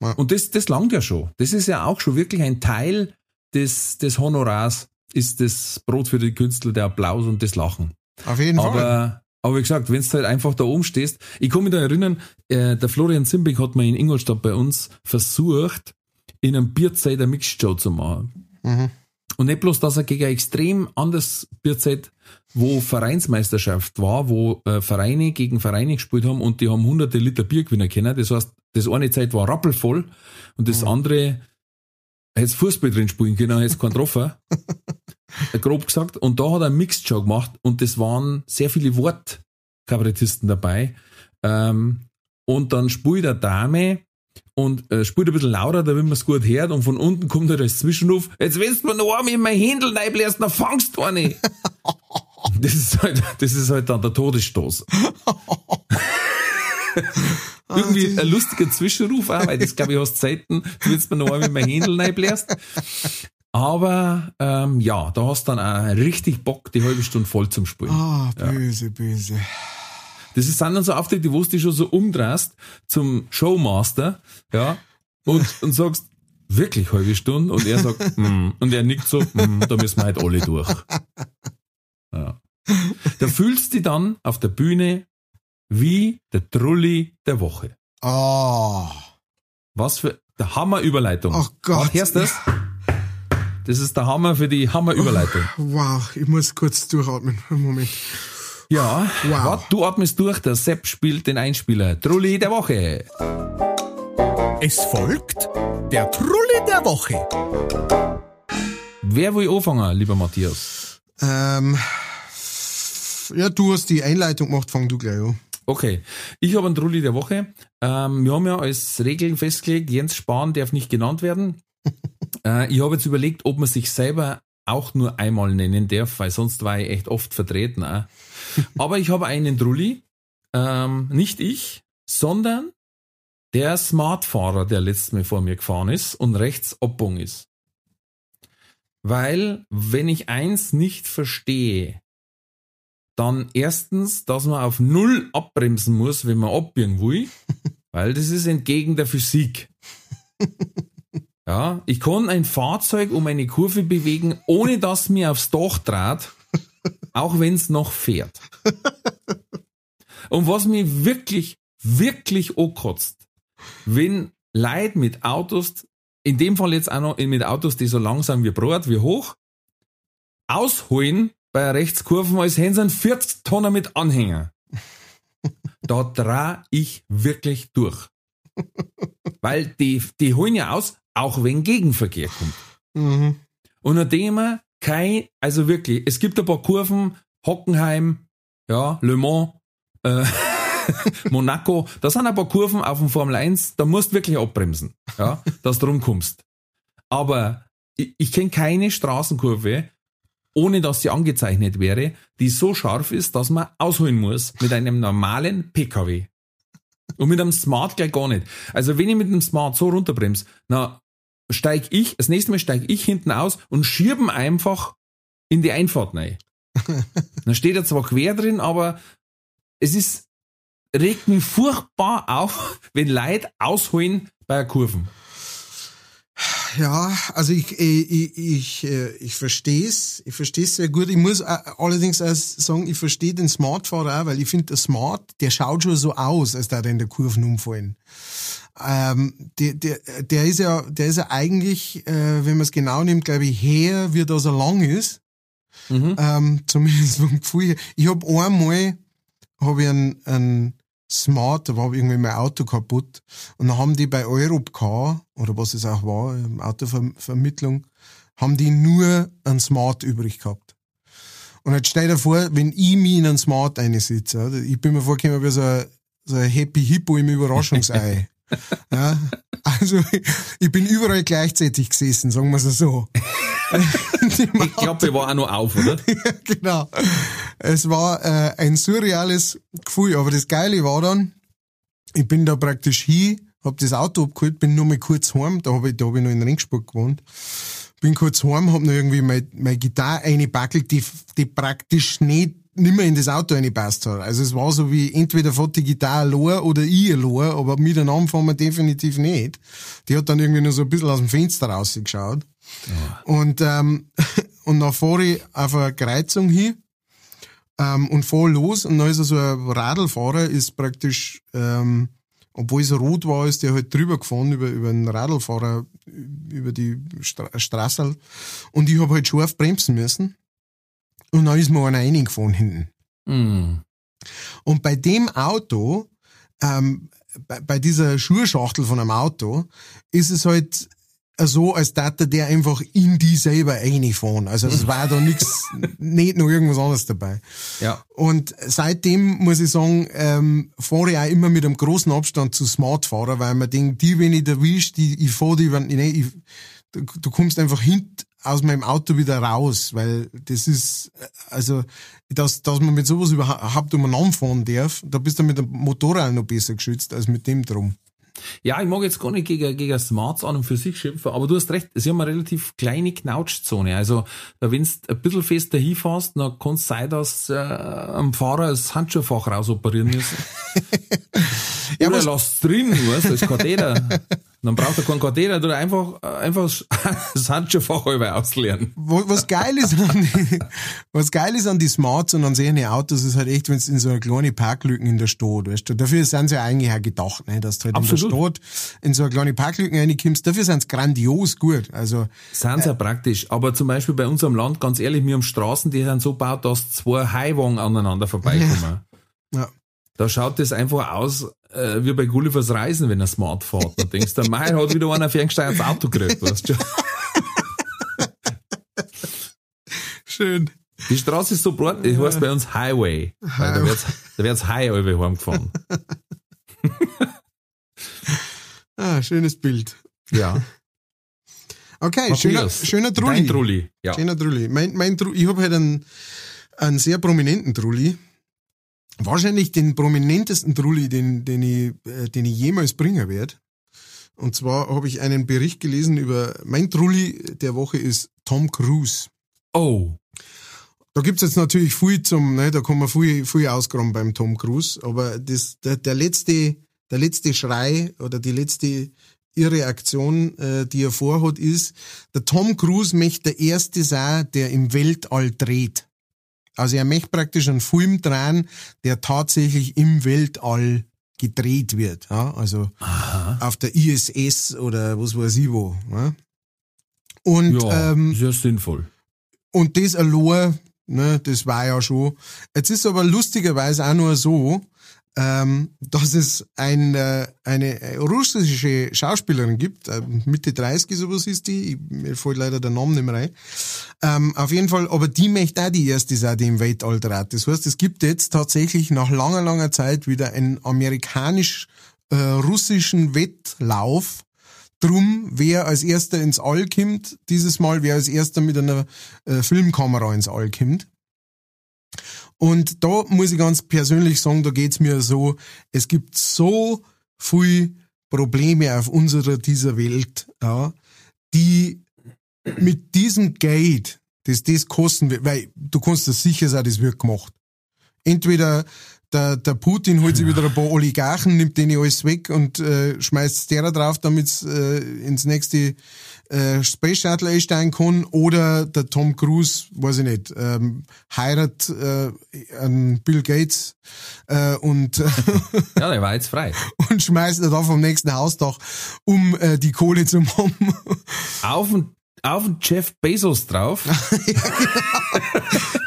Ja. Und das, das langt ja schon. Das ist ja auch schon wirklich ein Teil des, des Honorars, ist das Brot für die Künstler, der Applaus und das Lachen. Auf jeden Fall. Aber, wie gesagt, wenn du halt einfach da oben stehst, ich kann mich da erinnern, äh, der Florian Zimbeck hat mal in Ingolstadt bei uns versucht, in einem Bierzeit eine Mixed Show zu machen. Mhm. Und nicht bloß, dass er gegen ein extrem anderes Bierzeit, wo Vereinsmeisterschaft war, wo äh, Vereine gegen Vereine gespielt haben und die haben hunderte Liter Bier gewinnen können. Das heißt, das eine Zeit war rappelvoll und das andere hätte Fußball drin spielen können, hätte keinen getroffen. <laughs> Grob gesagt. Und da hat er einen Mixed Show gemacht und das waren sehr viele Wortkabarettisten dabei. Ähm, und dann spielt der Dame und äh, spielt ein bisschen lauter, damit man es gut hört und von unten kommt halt als Zwischenruf, jetzt wenn du mir noch einmal in mein Händel reinbläst, dann fangst du eine. <laughs> Das ist halt, das ist halt dann der Todesstoß. <laughs> Irgendwie ein lustiger Zwischenruf auch, weil das glaube ich hast selten, du willst mir noch einmal in mein Händel reinbläst. Aber ähm, ja, da hast du dann auch richtig Bock, die halbe Stunde voll zum Spielen. Ah, böse, böse. Das ist, sind dann so Auftritte, wo du dich schon so umdrehst zum Showmaster, ja, und, <laughs> und sagst, wirklich halbe Stunde? Und er sagt, mm, und er nickt so, mm, da müssen wir halt alle durch. Ja. Da fühlst du dich dann auf der Bühne wie der Trulli der Woche. Ah. Was für der Hammer-Überleitung. Ach Gott. Hörst du das? Das ist der Hammer für die Hammer-Überleitung. Wow, ich muss kurz durchatmen. Moment. Ja, Wow. wart, du atmest durch, der Sepp spielt den Einspieler. Trulli der Woche. Es folgt der Trulli der Woche. Wer will anfangen, lieber Matthias? Ähm, ja, du hast die Einleitung gemacht, fang du gleich an. Okay, ich habe einen Trulli der Woche. Ähm, wir haben ja als Regeln festgelegt, Jens Spahn darf nicht genannt werden. Äh, ich habe jetzt überlegt, ob man sich selber auch nur einmal nennen darf, weil sonst war ich echt oft vertreten. Auch. <laughs> Aber ich habe einen Trulli, ähm, nicht ich, sondern der Smartfahrer, der letztes Mal vor mir gefahren ist und rechts abbogen ist. Weil, wenn ich eins nicht verstehe, dann erstens, dass man auf Null abbremsen muss, wenn man abbiegen will, <laughs> weil das ist entgegen der Physik. <laughs> Ja, ich kann ein Fahrzeug um eine Kurve bewegen, ohne dass mir aufs Dach draht, auch wenn es noch fährt. Und was mich wirklich, wirklich ankotzt, wenn Leute mit Autos, in dem Fall jetzt auch noch mit Autos, die so langsam wie Brot, wie hoch, ausholen bei einer Rechtskurve, als hätten sie einen 40 Tonner mit Anhänger. Da dreh ich wirklich durch. Weil die, die holen ja aus, auch wenn Gegenverkehr kommt. Mhm. Und nachdem kein, also wirklich, es gibt ein paar Kurven, Hockenheim, ja, Le Mans, äh, <laughs> Monaco, da sind ein paar Kurven auf dem Formel 1, da musst du wirklich abbremsen, ja, dass du rumkommst. Aber ich, ich kenne keine Straßenkurve, ohne dass sie angezeichnet wäre, die so scharf ist, dass man ausholen muss mit einem normalen PKW. Und mit einem Smart gleich gar nicht. Also wenn ich mit einem Smart so runterbremse, na, steig ich, das nächste Mal steig ich hinten aus und schirben einfach in die Einfahrt rein. <laughs> Dann steht er zwar quer drin, aber es ist, regt mich furchtbar auf, <laughs> wenn Leute ausholen bei Kurven. Ja, also ich, ich, ich, ich, äh, ich verstehe es, ich verstehe es sehr gut. Ich muss äh, allerdings auch sagen, ich verstehe den Smartfahrer auch, weil ich finde, der Smart, der schaut schon so aus, als da in der Kurven umfallen. Ähm, der, der, der ist ja, der ist ja eigentlich, äh, wenn man es genau nimmt, glaube ich, her, wie das er lang ist. Mhm. Ähm, zumindest vom Gefühl her. Ich habe einmal, habe ich einen, einen Smart, da war irgendwie mein Auto kaputt. Und dann haben die bei Europcar, oder was es auch war, ähm, Autovermittlung, haben die nur einen Smart übrig gehabt. Und jetzt stell dir vor, wenn ich mich in einen Smart einsitze, ich bin mir vorgekommen wie so ein, so ein Happy Hippo im <laughs> Überraschungsei. Ja, also ich bin überall gleichzeitig gesessen, sagen <laughs> wir es so. Die Klappe war auch noch auf, oder? <laughs> ja, genau. Es war äh, ein surreales Gefühl, aber das Geile war dann, ich bin da praktisch hin, hab das Auto abgeholt, bin nur mal kurz heim, da habe ich, da hab ich noch in Ringsburg gewohnt, bin kurz heim, hab noch irgendwie meine mein Gitarre eingebackelt, die, die praktisch nicht nimmer in das Auto reingepasst hat. Also es war so wie entweder die Gitarre allein oder ich allein, aber miteinander fahren wir definitiv nicht. Die hat dann irgendwie nur so ein bisschen aus dem Fenster rausgeschaut. Ja. Und, ähm, <laughs> und dann fahre ich auf eine Kreuzung hin ähm, und fahre los und dann ist so ein Radlfahrer, ist praktisch, ähm, obwohl es rot war, ist der halt drüber gefahren über, über einen Radlfahrer, über die Stra Straße und ich habe halt scharf bremsen müssen. Und dann ist mir einer reingefahren hinten. Mm. Und bei dem Auto, ähm, bei, bei dieser Schuhschachtel von einem Auto, ist es halt so, als dachte der einfach in die selber reinfahren. Also es war da nichts, <laughs> nicht noch irgendwas anderes dabei. Ja. Und seitdem muss ich sagen, ähm, fahre ich auch immer mit einem großen Abstand zu Smartfahrer, weil man denkt, die, wenn ich erwischt, die, ich fahre die, wenn, ich, ich, du, du kommst einfach hint, aus meinem Auto wieder raus, weil das ist, also, dass, dass man mit sowas überhaupt umeinander fahren darf, da bist du mit dem Motorrad noch besser geschützt als mit dem drum. Ja, ich mag jetzt gar nicht gegen, gegen Smarts an und für sich schimpfen, aber du hast recht, sie haben eine relativ kleine Knautschzone. Also, wenn du ein bisschen fester hinfährst, dann kann es sein, dass äh, am Fahrer das Handschuhfach rausoperieren müssen. ja, <laughs> Oder lasst drin, weißt du, als Katheter. Dann braucht er keinen Katheter, oder einfach, einfach das <laughs> Handschuhfach halber ausleeren. Was geil ist an die, was geil ist an die Smarts und an solchen Autos ist halt echt, wenn es in so eine kleine Parklücken in der Stadt, weißt du. Dafür sind sie ja eigentlich auch gedacht, ne, dass du halt Absolut. in der Stadt in so eine kleine Parklücken reinkommst. Dafür sind sie grandios gut. Also. Sind sie äh, ja praktisch. Aber zum Beispiel bei unserem Land, ganz ehrlich, wir haben Straßen, die sind so gebaut, dass zwei Highwagen aneinander vorbeikommen. Ja. Da schaut das einfach aus, äh, wie bei Gullivers Reisen, wenn er smart fährt. Da denkst du, mein hat wieder einer ferngesteuertes Auto gekriegt, weißt du Schön. Die Straße ist so breit, das heißt bei uns Highway. Weil da wird's, da wird's High über heimgefahren. <laughs> ah, schönes Bild. Ja. Okay, schöner, schöner Trulli. Trulli, ja. Schöner Trulli. Mein, mein Trulli, ich habe halt einen, einen sehr prominenten Trulli wahrscheinlich den prominentesten Trulli, den, den, ich, äh, den ich jemals bringen werde. Und zwar habe ich einen Bericht gelesen über, mein Trulli der Woche ist Tom Cruise. Oh. Da gibt's jetzt natürlich viel zum, ne, da kann man viel, viel ausgraben beim Tom Cruise, aber das, der, der letzte, der letzte Schrei oder die letzte ihre Aktion, äh, die er vorhat, ist, der Tom Cruise möchte der Erste sein, der im Weltall dreht. Also er möchte praktisch einen Film drehen, der tatsächlich im Weltall gedreht wird. Ja? Also Aha. auf der ISS oder was weiß ich wo. Ja? Und, ja, ähm, sehr sinnvoll. Und das allein, ne, das war ja schon. Jetzt ist aber lustigerweise auch nur so, ähm, dass es ein, äh, eine russische Schauspielerin gibt, äh, Mitte 30 sowas ist die, ich, mir fällt leider der Name nicht mehr rein. Ähm, auf jeden Fall, aber die möchte auch die erste sein, die im Weltall hat. Das heißt, es gibt jetzt tatsächlich nach langer, langer Zeit wieder einen amerikanisch-russischen Wettlauf drum, wer als erster ins All kommt, dieses Mal wer als erster mit einer äh, Filmkamera ins All kommt. Und da muss ich ganz persönlich sagen, da geht's mir so, es gibt so viel Probleme auf unserer dieser Welt, ja, die mit diesem Geld, das das kosten wird, weil du kannst das sicher sein, das wird gemacht. Entweder der, der Putin holt sich wieder ein paar Oligarchen, nimmt denen alles weg und äh, schmeißt derer drauf, damit äh, ins nächste äh, Space Shuttle einsteigen kann. Oder der Tom Cruise, weiß ich nicht, ähm, heirat äh, einen Bill Gates äh, und, <laughs> Ja, der war jetzt frei. <laughs> und schmeißt ihn da vom nächsten Hausdach, um äh, die Kohle zu <laughs> machen. Auf den, auf den Jeff Bezos drauf. <laughs>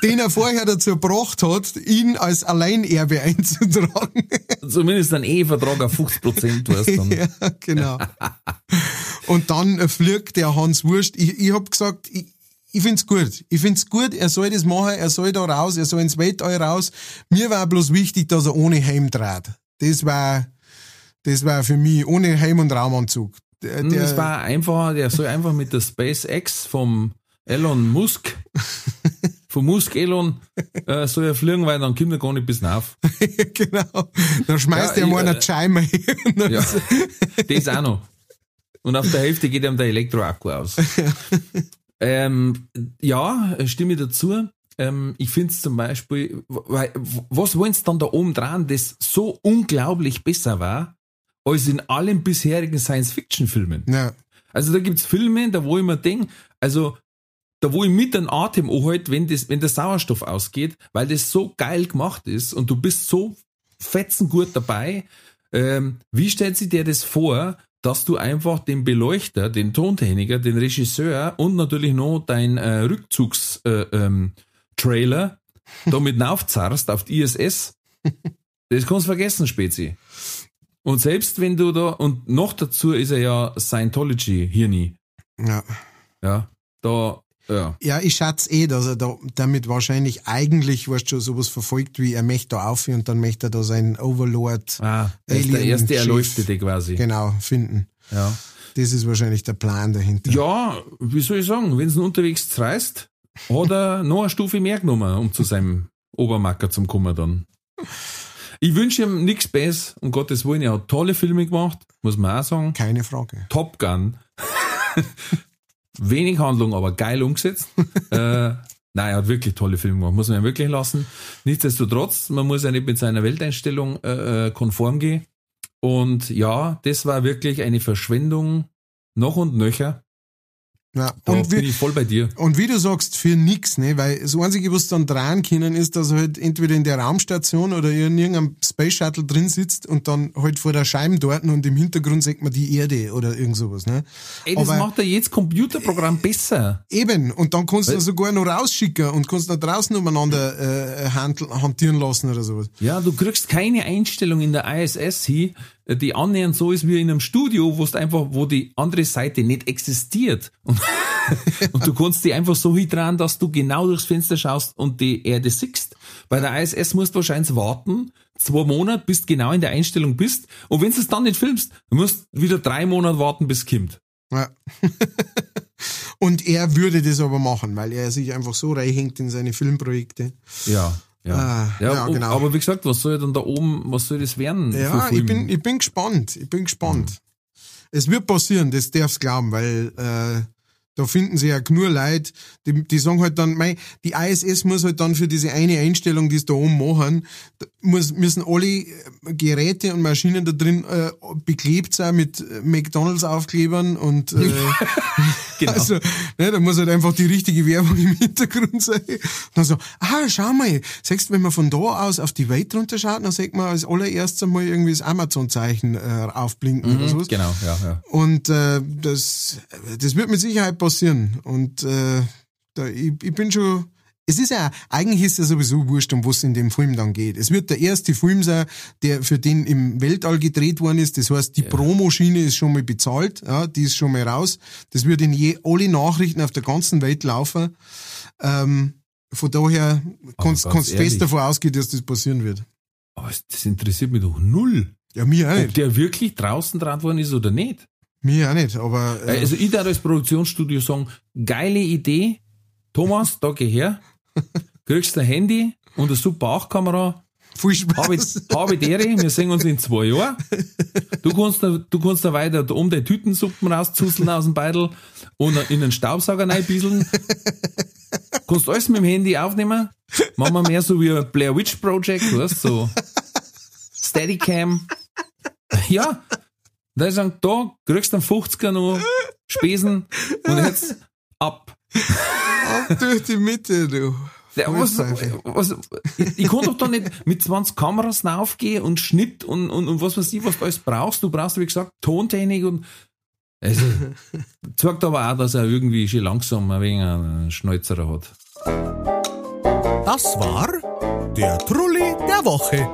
den er vorher dazu gebracht hat, ihn als Alleinerbe einzutragen. Zumindest ein Ehevertrag auf 50 Prozent, weißt du dann. <laughs> ja, genau. Und dann fliegt der Hans Wurst. Ich, ich hab gesagt, ich, ich find's gut. Ich find's gut, er soll das machen, er soll da raus, er soll ins Weltall raus. Mir war bloß wichtig, dass er ohne Heim trat. Das war, das war für mich ohne Heim- und Raumanzug. Der, Es der, war einfach, der soll einfach mit der SpaceX vom Elon Musk, <laughs> vom Musk Elon, äh, soll er fliegen, weil dann kommt er gar nicht bis auf. <laughs> genau. Dann schmeißt Ja, er mal äh, Scheimer hin. Ja, <laughs> das auch noch. Und auf der Hälfte geht ihm der Elektroakku aus. ähm, ja, stimme ich dazu. Ähm, ich finde es zum Beispiel, weil, was wollen sie dann da oben dran, das so unglaublich besser war, als in allen bisherigen Science-Fiction-Filmen. Ja. Also da gibt's Filme, da wo ich mir denke, also da wo ich mit den Atem anhalte, wenn, das, wenn der Sauerstoff ausgeht, weil das so geil gemacht ist und du bist so fetzengut dabei. Ähm, wie stellt sich dir das vor, dass du einfach den Beleuchter, den Tontechniker, den Regisseur und natürlich noch dein äh, Rückzugs-Trailer äh, ähm, Trailer <laughs> damit aufzarrst auf die ISS? Das kannst du vergessen, Spezi. Und selbst wenn du da, und noch dazu ist er ja Scientology-Hirni. ja. Ja, da, ja. Ja, ich schätze eh, dass er da damit wahrscheinlich eigentlich, weißt du, schon sowas verfolgt, wie er möchte da auf und dann möchte er da seinen Overlord Ah, er ist der Alien erste. Erleuchtete quasi. genau finden. Ja. Das ist wahrscheinlich der Plan dahinter. ja, wie soll ich sagen, wenn es ihn unterwegs zerreißt, hat er <laughs> noch eine Stufe mehr genommen, um zu seinem Obermacker zu kommen dann. Ich wünsche ihm nichts Besseres, um Gottes Willen, er hat tolle Filme gemacht, muss man auch sagen. Keine Frage. Top Gun. <laughs> Wenig Handlung, aber geil umgesetzt. <laughs> äh, nein, er hat wirklich tolle Filme gemacht, muss man ihm wirklich lassen. Nichtsdestotrotz, man muss ja nicht mit seiner Welteinstellung äh, äh, konform gehen. Und ja, das war wirklich eine Verschwendung noch und nöcher. Ja. Und, bin wie, ich voll bei dir. und wie du sagst, für nix, ne? Weil das Einzige, was dann dran können, ist, dass er halt entweder in der Raumstation oder in irgendeinem Space Shuttle drin sitzt und dann halt vor der Scheibe dort und im Hintergrund sieht man die Erde oder irgend sowas, ne? Ey, das Aber- macht ja jetzt Computerprogramm besser. Eben, und dann kannst du Weil- sogar noch rausschicken und kannst da draußen umeinander äh, handl- hantieren lassen oder sowas. Ja, du kriegst keine Einstellung in der ISS hin, die annähernd so ist wie in einem Studio, wo es einfach, wo die andere Seite nicht existiert. Und, <laughs> und du kannst die einfach so dran, dass du genau durchs Fenster schaust und die Erde siehst. Bei der ISS musst du wahrscheinlich warten, zwei Monate, bis du genau in der Einstellung bist. Und wenn du es dann nicht filmst, du musst wieder drei Monate warten, bis es kommt. Ja. <laughs> und er würde das aber machen, weil er sich einfach so reinhängt in seine Filmprojekte. Ja. Ja, Ah, ja, und- genau. Aber wie gesagt, was soll dann da oben, was soll das werden? Ja, ich bin, ich bin gespannt. Ich bin gespannt. Es wird passieren, das darfst glauben, weil äh, da finden sie ja nur Leute, die, die sagen halt dann, mei, die ISS muss halt dann für diese eine Einstellung, die sie da oben machen, muss, müssen alle äh, Geräte und Maschinen da drin äh, beklebt sein mit äh, McDonalds-Aufklebern und äh, <laughs> Genau. also, ne, da muss halt einfach die richtige Werbung im Hintergrund sein. Und dann so, ah, schau mal, du, wenn man von da aus auf die Welt runterschaut, dann sieht man als allererstes einmal irgendwie das Amazon-Zeichen äh, aufblinken oder sowas. Genau, ja, ja. Und äh, das, das wird mit Sicherheit passieren. Und äh, da, ich, ich bin schon, es ist ja, eigentlich ist ja sowieso wurscht, um was in dem Film dann geht. Es wird der erste Film sein, der für den im Weltall gedreht worden ist. Das heißt, die Promoschiene ist schon mal bezahlt, ja, die ist schon mal raus. Das wird in je, alle Nachrichten auf der ganzen Welt laufen. Ähm, von daher kannst ehrlich. fest davon ausgehen, dass das passieren wird. Aber das interessiert mich doch null. Ja, mir auch Ob der wirklich draußen dran worden ist oder nicht. Mir auch nicht, aber äh, Also ich darf als Produktionsstudio sagen, geile Idee, Thomas, da geh her, <laughs> kriegst ein Handy und eine super Bauchkamera, viel Spaß. habe ich, hab ich dere, wir sehen uns in zwei Jahren. Du kannst da, du kannst da weiter um die Tütensuppen rauszuseln aus dem Beitel und in den Staubsauger reinbieseln. Kannst alles mit dem Handy aufnehmen. Machen wir mehr so wie ein Blair Witch Project, weißt so Steadicam. Ja, da ist sagen, da kriegst du einen 50er noch Spesen und jetzt ab. Ab durch die Mitte, du. Ja, was, was, ich, ich kann doch da nicht mit 20 Kameras aufgehen und Schnitt und, und, und was weiß ich, was du alles brauchst. Du brauchst, wie gesagt, Tontechnik und also, zeigt aber auch, dass er irgendwie schon langsam ein wenig einen Schnäuzerer hat. Das war der Trulli der Woche.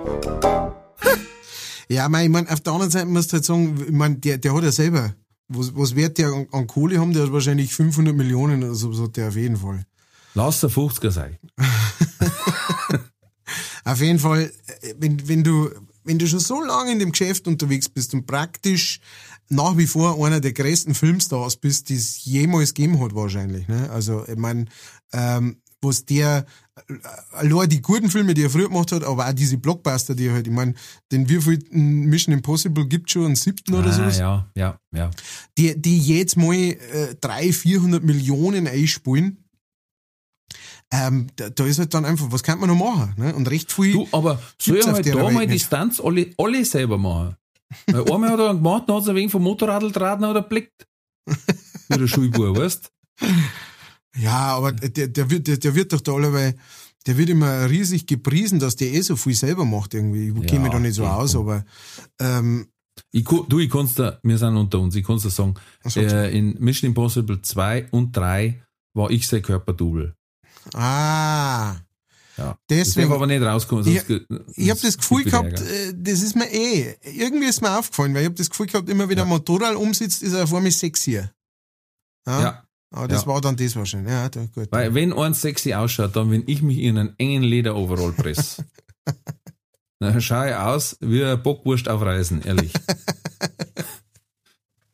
Ja, mein, ich mein, auf der anderen Seite musst du halt sagen, ich mein, der, der hat ja selber, was, was wird der an, an Kohle haben? Der hat wahrscheinlich 500 Millionen oder so, so hat der auf jeden Fall. Lass der 50er sein. <laughs> Auf jeden Fall, äh, wenn, wenn du, wenn du schon so lange in dem Geschäft unterwegs bist und praktisch nach wie vor einer der größten Filmstars bist, die es jemals gegeben hat, wahrscheinlich, ne? Also, ich mein, ähm, was der, allein die guten Filme, die er früher gemacht hat, aber auch diese Blockbuster, die er halt, ich mein, den wievielten Mission Impossible gibt schon, einen siebten oder Ah, sowas? ja, ja, ja. die, die jetzt mal äh, 300, 400 Millionen einspielen, ähm, da, da ist halt dann einfach, was kann man noch machen? Ne? Und recht viel. Du, aber soll auf halt da Welt mal die nicht. Stunts alle, alle selber machen. Weil <laughs> einmal hat er einen gemacht, dann hat er wegen vom Motorradl draht oder blickt. Wie der Schulbub, weißt ja, aber der, der, wird, der, der wird doch da alle, weil der wird immer riesig gepriesen, dass der eh so viel selber macht irgendwie. Ich kenne mich da nicht so ja, aus, aber ähm, Ich, du, ich kann's da, wir sind unter uns, ich kann's dir sagen, so, äh, in Mission Impossible 2 und 3 war ich sein Körperdouble. ah, Ja. Deswegen. aber nicht rauskommen. Ich- Ich habe das Gefühl gehabt, Ärger. äh, das ist mir eh, irgendwie ist mir aufgefallen, weil ich habe das Gefühl gehabt, immer wenn er Motorrad umsitzt, ist er vor mir sexier. Ja. Ja, Aber das ja. war dann das wahrscheinlich. Ja, da, gut. weil wenn eins sexy ausschaut, dann wenn ich mich in einen engen Lederoverall press. dann <laughs> schaue ich aus wie ein Bockwurst auf Reisen, ehrlich.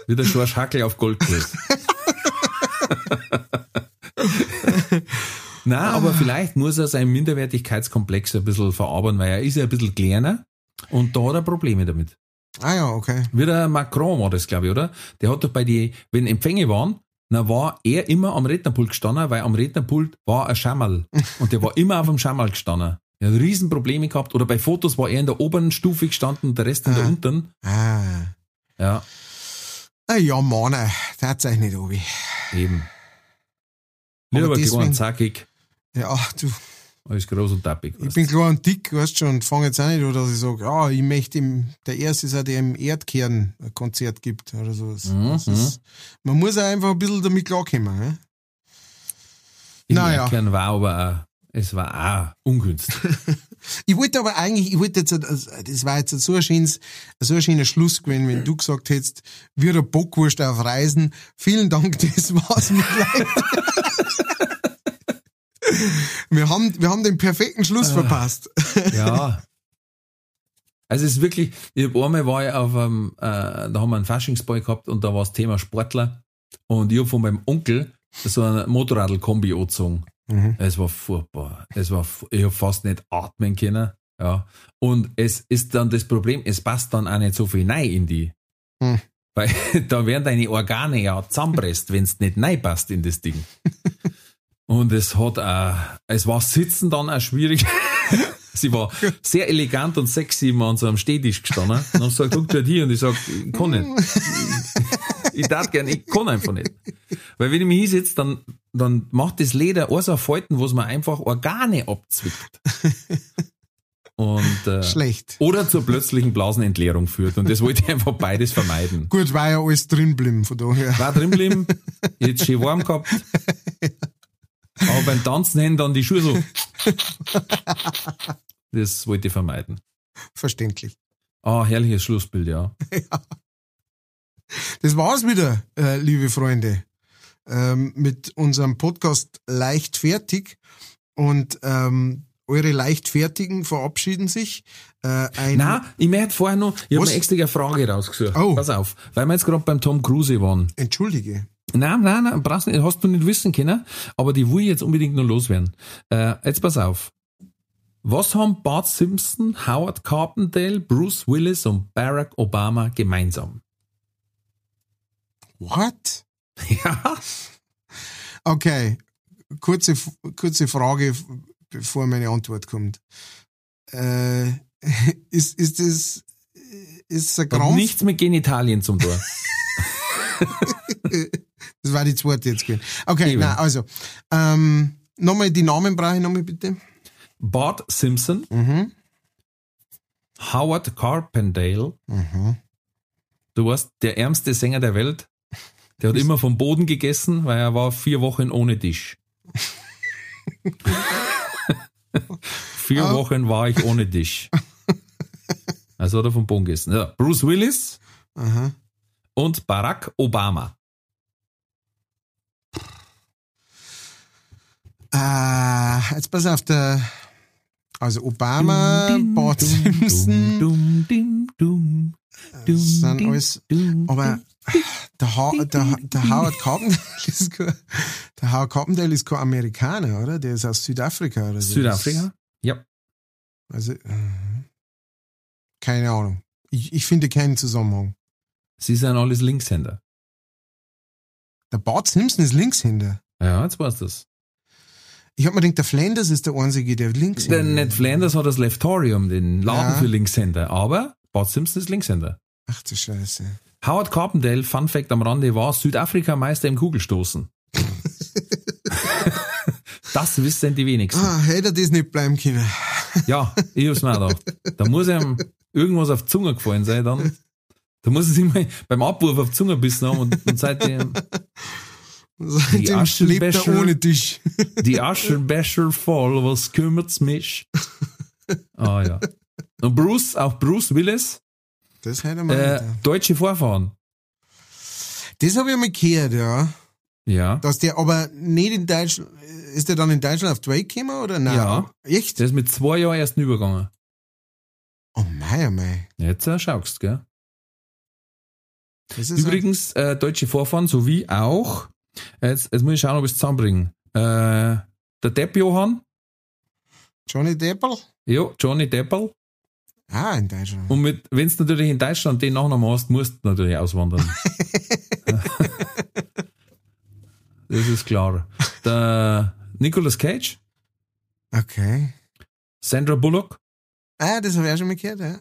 wie der Schorsch Hackel auf Goldkurs. <laughs> Na, aber vielleicht muss er seinen Minderwertigkeitskomplex ein bisschen verarbeiten, weil er ist ja ein bisschen kleiner und da hat er Probleme damit. Ah ja, okay. Wie der Macron war das, glaube ich, oder? Der hat doch bei die, wenn Empfänge waren, dann war er immer am Rednerpult gestanden, weil am Rednerpult war ein Schammerl. Und der war immer auf dem Schammerl gestanden. Er hat Riesenprobleme gehabt. Oder bei Fotos war er in der oberen Stufe gestanden und der Rest in der Ah. unteren. Ah. Ja, Ah ja, Mann, das euch nicht, Obi. eben. Aber Lieber deswegen- zackig, Ja, du, alles groß und tappig. ich bin klar und dick, weißt schon, und fange jetzt auch nicht an, dass ich sage, ah, ich möchte im, der erste ist auch, der im Erdkern ein Konzert gibt oder sowas. Mhm, Das ist, man muss auch einfach ein bisschen damit klarkommen, ne? Im naja. Erdkern war aber auch, es war auch ungünstig. <laughs> Ich wollte aber eigentlich, ich wollte jetzt, also, das war jetzt so ein schönes, so ein schöner Schluss gewesen, wenn du gesagt hättest, wir der Bockwurst auf Reisen. Vielen Dank, <laughs> das war's mit leid. Wir haben, wir haben den perfekten Schluss Ah. verpasst. <laughs> Ja. Also es ist wirklich, ich hab einmal war ich auf einem, äh, da haben wir einen Faschingsball gehabt und da war das Thema Sportler und ich hab von meinem Onkel so ein Motorradl-Kombi angezogen. Mhm. Es war furchtbar. Es war, ich hab fast nicht atmen können. Ja. Und es ist dann das Problem, es passt dann auch nicht so viel rein in die. Hm. Weil <laughs> da werden deine Organe ja zusammenpresst, wenn es nicht passt in das Ding. <laughs> Und es hat, äh, es war sitzen dann auch schwierig. <laughs> Sie war sehr elegant und sexy immer an so einem Stehtisch gestanden. Und dann sagt, guck dir hier und ich sag, ich kann nicht. Ich, <laughs> ich darf gerne, ich kann einfach nicht. Weil wenn ich mich hinsetze, dann, dann macht das Leder auch so Falten, wo es mir einfach Organe abzwickt. Und, äh, Schlecht. oder zur plötzlichen Blasenentleerung führt. Und das wollte ich einfach beides vermeiden. Gut, war ja alles drin von daher. War drin jetzt schön warm gehabt. Aber beim Tanzen hängen dann die Schuhe so. Das wollte ich vermeiden. Verständlich. Ah, herrliches Schlussbild, <laughs> ja. Das war's wieder, äh, liebe Freunde, ähm, mit unserem Podcast Leichtfertig. Und ähm, eure Leichtfertigen verabschieden sich. Äh, ein Na, ich möchte vorher noch, ich habe mir extra eine Frage rausgesucht. Oh. Pass auf, weil wir jetzt gerade beim Tom Cruise waren. Entschuldige. Nein, nein, nein, brauchst nicht, hast du nicht wissen können, aber die will ich jetzt unbedingt noch loswerden. Äh, jetzt pass auf. Was haben Bart Simpson, Howard Carpendale, Bruce Willis und Barack Obama gemeinsam? What? <laughs> Ja. Okay, kurze, kurze Frage, bevor meine Antwort kommt. Äh, <laughs> ist, ist das, ist ein Hat Krampf? nichts mit Genitalien zum Tor. <laughs> Das war die zweite jetzt gehen. Okay, na also, ähm, nochmal die Namen brauche ich nochmal bitte. Bart Simpson, Mhm. Howard Carpendale, Mhm. du warst der ärmste Sänger der Welt. Der hat immer vom Boden gegessen, weil er war vier Wochen ohne Tisch. vier Ah. Wochen war ich ohne Tisch. Also hat er vom Boden gegessen. Ja, Bruce Willis Aha. und Barack Obama. Äh, jetzt pass auf, der, also Obama, Bart Simpson, Dum, dum, dum, dum, sind dum, alles, dum, aber der, ha der, der Howard Carpendale ist kein, der Howard Carpendale ist kein Amerikaner, oder? Der ist aus Südafrika oder so. Südafrika? Ja. Also, äh, keine Ahnung. Ich, ich finde keinen Zusammenhang. Sie sind alles Linkshänder. Der Bart Simpson ist Linkshänder. Ja, jetzt du das. Ich hab mir gedacht, der Flanders ist der einzige, der Linkshänder Der Ned Flanders hat das Leftorium, den Laden Ja. für Linkshänder, aber Bart Simpson ist Linkshänder. Ach du Scheiße. Howard Carpendale, Fun Fact am Rande, war Südafrika-Meister im Kugelstoßen. <laughs> das wissen die wenigsten. Ah, hätte er das nicht bleiben können. Ja, ich hab's mir auch gedacht. Da muss ihm irgendwas auf die Zunge gefallen sein, dann. Da muss es immer beim Abwurf auf die Zunge bissen haben und, und seitdem Seitdem lebt er ohne Tisch. <laughs> die Aschenbecher voll, was kümmert's mich? <laughs> Ah ja. Und Bruce, auch Bruce Willis, Das hätte man äh, deutsche Vorfahren. Das habe ich mal gehört, ja. Ja. Dass der aber nicht in Deutschland, ist der dann in Deutschland auf die Welt gekommen oder nein? Ja. Echt? Der ist mit zwei Jahren erst übergegangen. Oh mei, oh mei. Jetzt äh, schaust, gell? Das ist Übrigens, äh, deutsche Vorfahren sowie auch, jetzt, jetzt muss ich schauen, ob ich es zusammenbringe. Äh, der Depp Johann, Johnny Deppel? ja, Johnny Deppel. Ah, in Deutschland. Und mit, wenn du natürlich in Deutschland den Nachnamen hast, musst du natürlich auswandern. <laughs> das ist klar. Der Nicolas Cage, Okay. Sandra Bullock. Ah, das habe ich auch schon mal gehört, ja.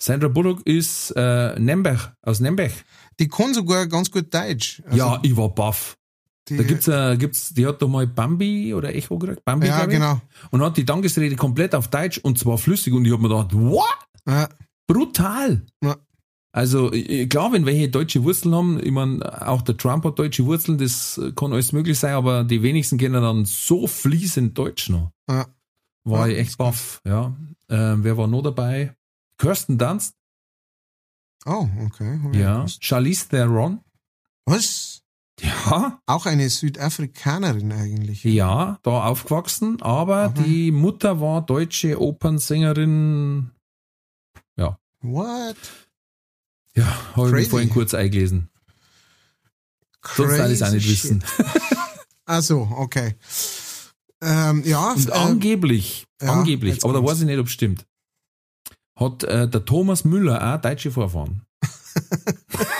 Sandra Bullock ist äh, Nembech, aus Nembech. Die kann sogar ganz gut Deutsch. Also ja, ich war baff. Die, Da gibt's, äh, gibt's, die hat doch mal Bambi oder Echo gekriegt, Bambi, Ja, genau. Und hat die Dankesrede komplett auf Deutsch und zwar flüssig und ich hab mir gedacht, what? Ja, Brutal. Ja. Also klar, wenn welche deutsche Wurzeln haben, ich meine, auch der Trump hat deutsche Wurzeln, das kann alles möglich sein, aber die wenigsten kennen dann so fließend Deutsch noch. ja. War ich echt baff, ja. Ähm, wer war noch dabei? Kirsten Dunst, Oh, okay. Ich ja. Charlize Theron, Was? Ja. Auch eine Südafrikanerin eigentlich. Ja, da aufgewachsen, aber Aha. die Mutter war deutsche Opernsängerin. What? Ja, habe ich Crazy. vorhin kurz eingelesen. Sonst würde ich es auch nicht Crazy wissen. <laughs> Ach so, okay. Ähm, ja, Und äh, angeblich, ja, angeblich, aber da weiß ich nicht, ob es stimmt, hat äh, der Thomas Müller auch deutsche Vorfahren. <laughs>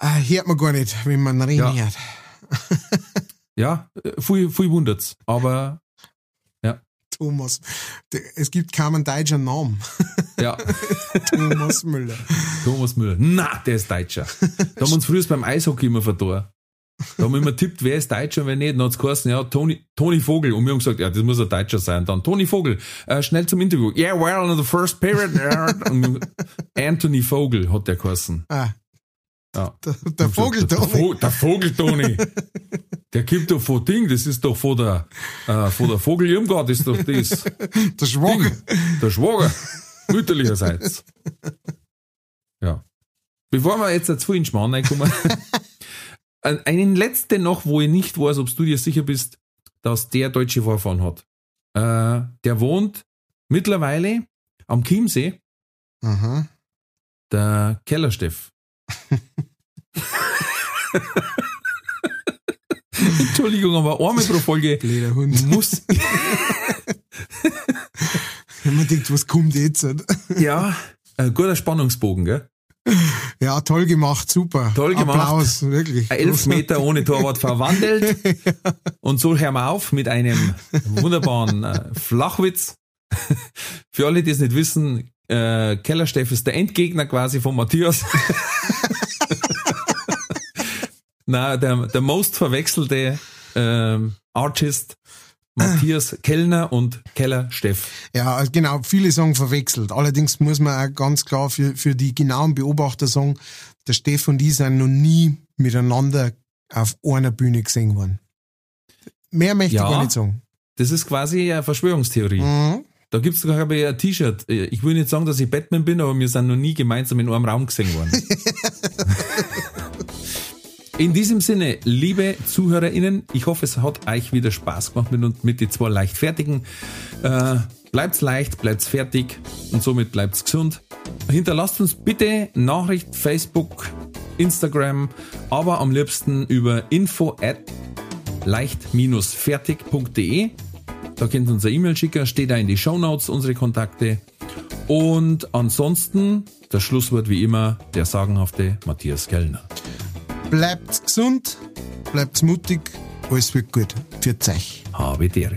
äh, hört man gar nicht, wenn man reden Ja. hört. <laughs> Ja, äh, viel, viel wundert's. Aber Thomas. Der- Es gibt keinen deutschen Namen. ja, <laughs> Thomas Müller. Thomas Müller. Na, der ist Deutscher. Da haben wir uns früher beim Eishockey immer vertan. Da haben wir immer tippt, wer ist Deutscher und wer nicht. Dann hat's geheißen, ja, Toni, Toni Vogel. Und wir haben gesagt, ja, das muss ein Deutscher sein. Dann Toni Vogel, äh, schnell zum Interview. Yeah, well, in the first period. Anthony Vogel hat der geheißen. Ah, Ja. der, der Vogel der, Toni. Vo- der Vogel Toni. Der kommt doch von Ding, das ist doch von der, äh, von der Vogel Irmgard, ist doch das. Der Schwager. Ding, der Schwager, mütterlicherseits. Ja. Bevor wir jetzt zu in Schmarrn reinkommen, <laughs> ein- einen letzten noch, wo ich nicht weiß, ob du dir sicher bist, dass der deutsche Vorfahren hat. Äh, der wohnt mittlerweile am Chiemsee, Aha. der Kellersteff. <laughs> <laughs> Entschuldigung, aber einmal pro Folge Blöder Hund. muss, <laughs> Wenn man denkt, was kommt jetzt? ja, ein guter Spannungsbogen, gell? Ja, toll gemacht, super. Toll gemacht. Applaus, wirklich. Ein Elfmeter ohne Torwart <laughs> verwandelt. Und so hören wir auf mit einem wunderbaren äh, Flachwitz. Für alle, die es nicht wissen, äh, Kellersteff ist der Endgegner quasi von Matthias. Na, der, der most verwechselte ähm, Artist Matthias <clears throat> Kellner und Keller Steff. Ja, also genau, viele sagen verwechselt. Allerdings muss man auch ganz klar für, für die genauen Beobachter sagen, der Steff und ich sind noch nie miteinander auf einer Bühne gesehen worden. Mehr möchte Ja. ich gar nicht sagen. Das ist quasi eine Verschwörungstheorie. Mhm. Da gibt's sogar glaube ich, ein T-Shirt. Ich will nicht sagen, dass ich Batman bin, aber wir sind noch nie gemeinsam in einem Raum gesehen worden. <laughs> in diesem Sinne, liebe ZuhörerInnen, ich hoffe, es hat euch wieder Spaß gemacht mit, mit die zwei Leichtfertigen. Äh, bleibt's leicht, bleibt's fertig und somit bleibt's gesund. Hinterlasst uns bitte Nachricht, Facebook, Instagram, aber am liebsten über info at leicht-fertig.de. Da könnt ihr uns eine E-Mail schicken, steht da in die Shownotes unsere Kontakte. Und ansonsten, das Schlusswort wie immer, der sagenhafte Matthias Kellner. Bleibt gesund, bleibt mutig, alles wird gut. Für euch. Habe Dere.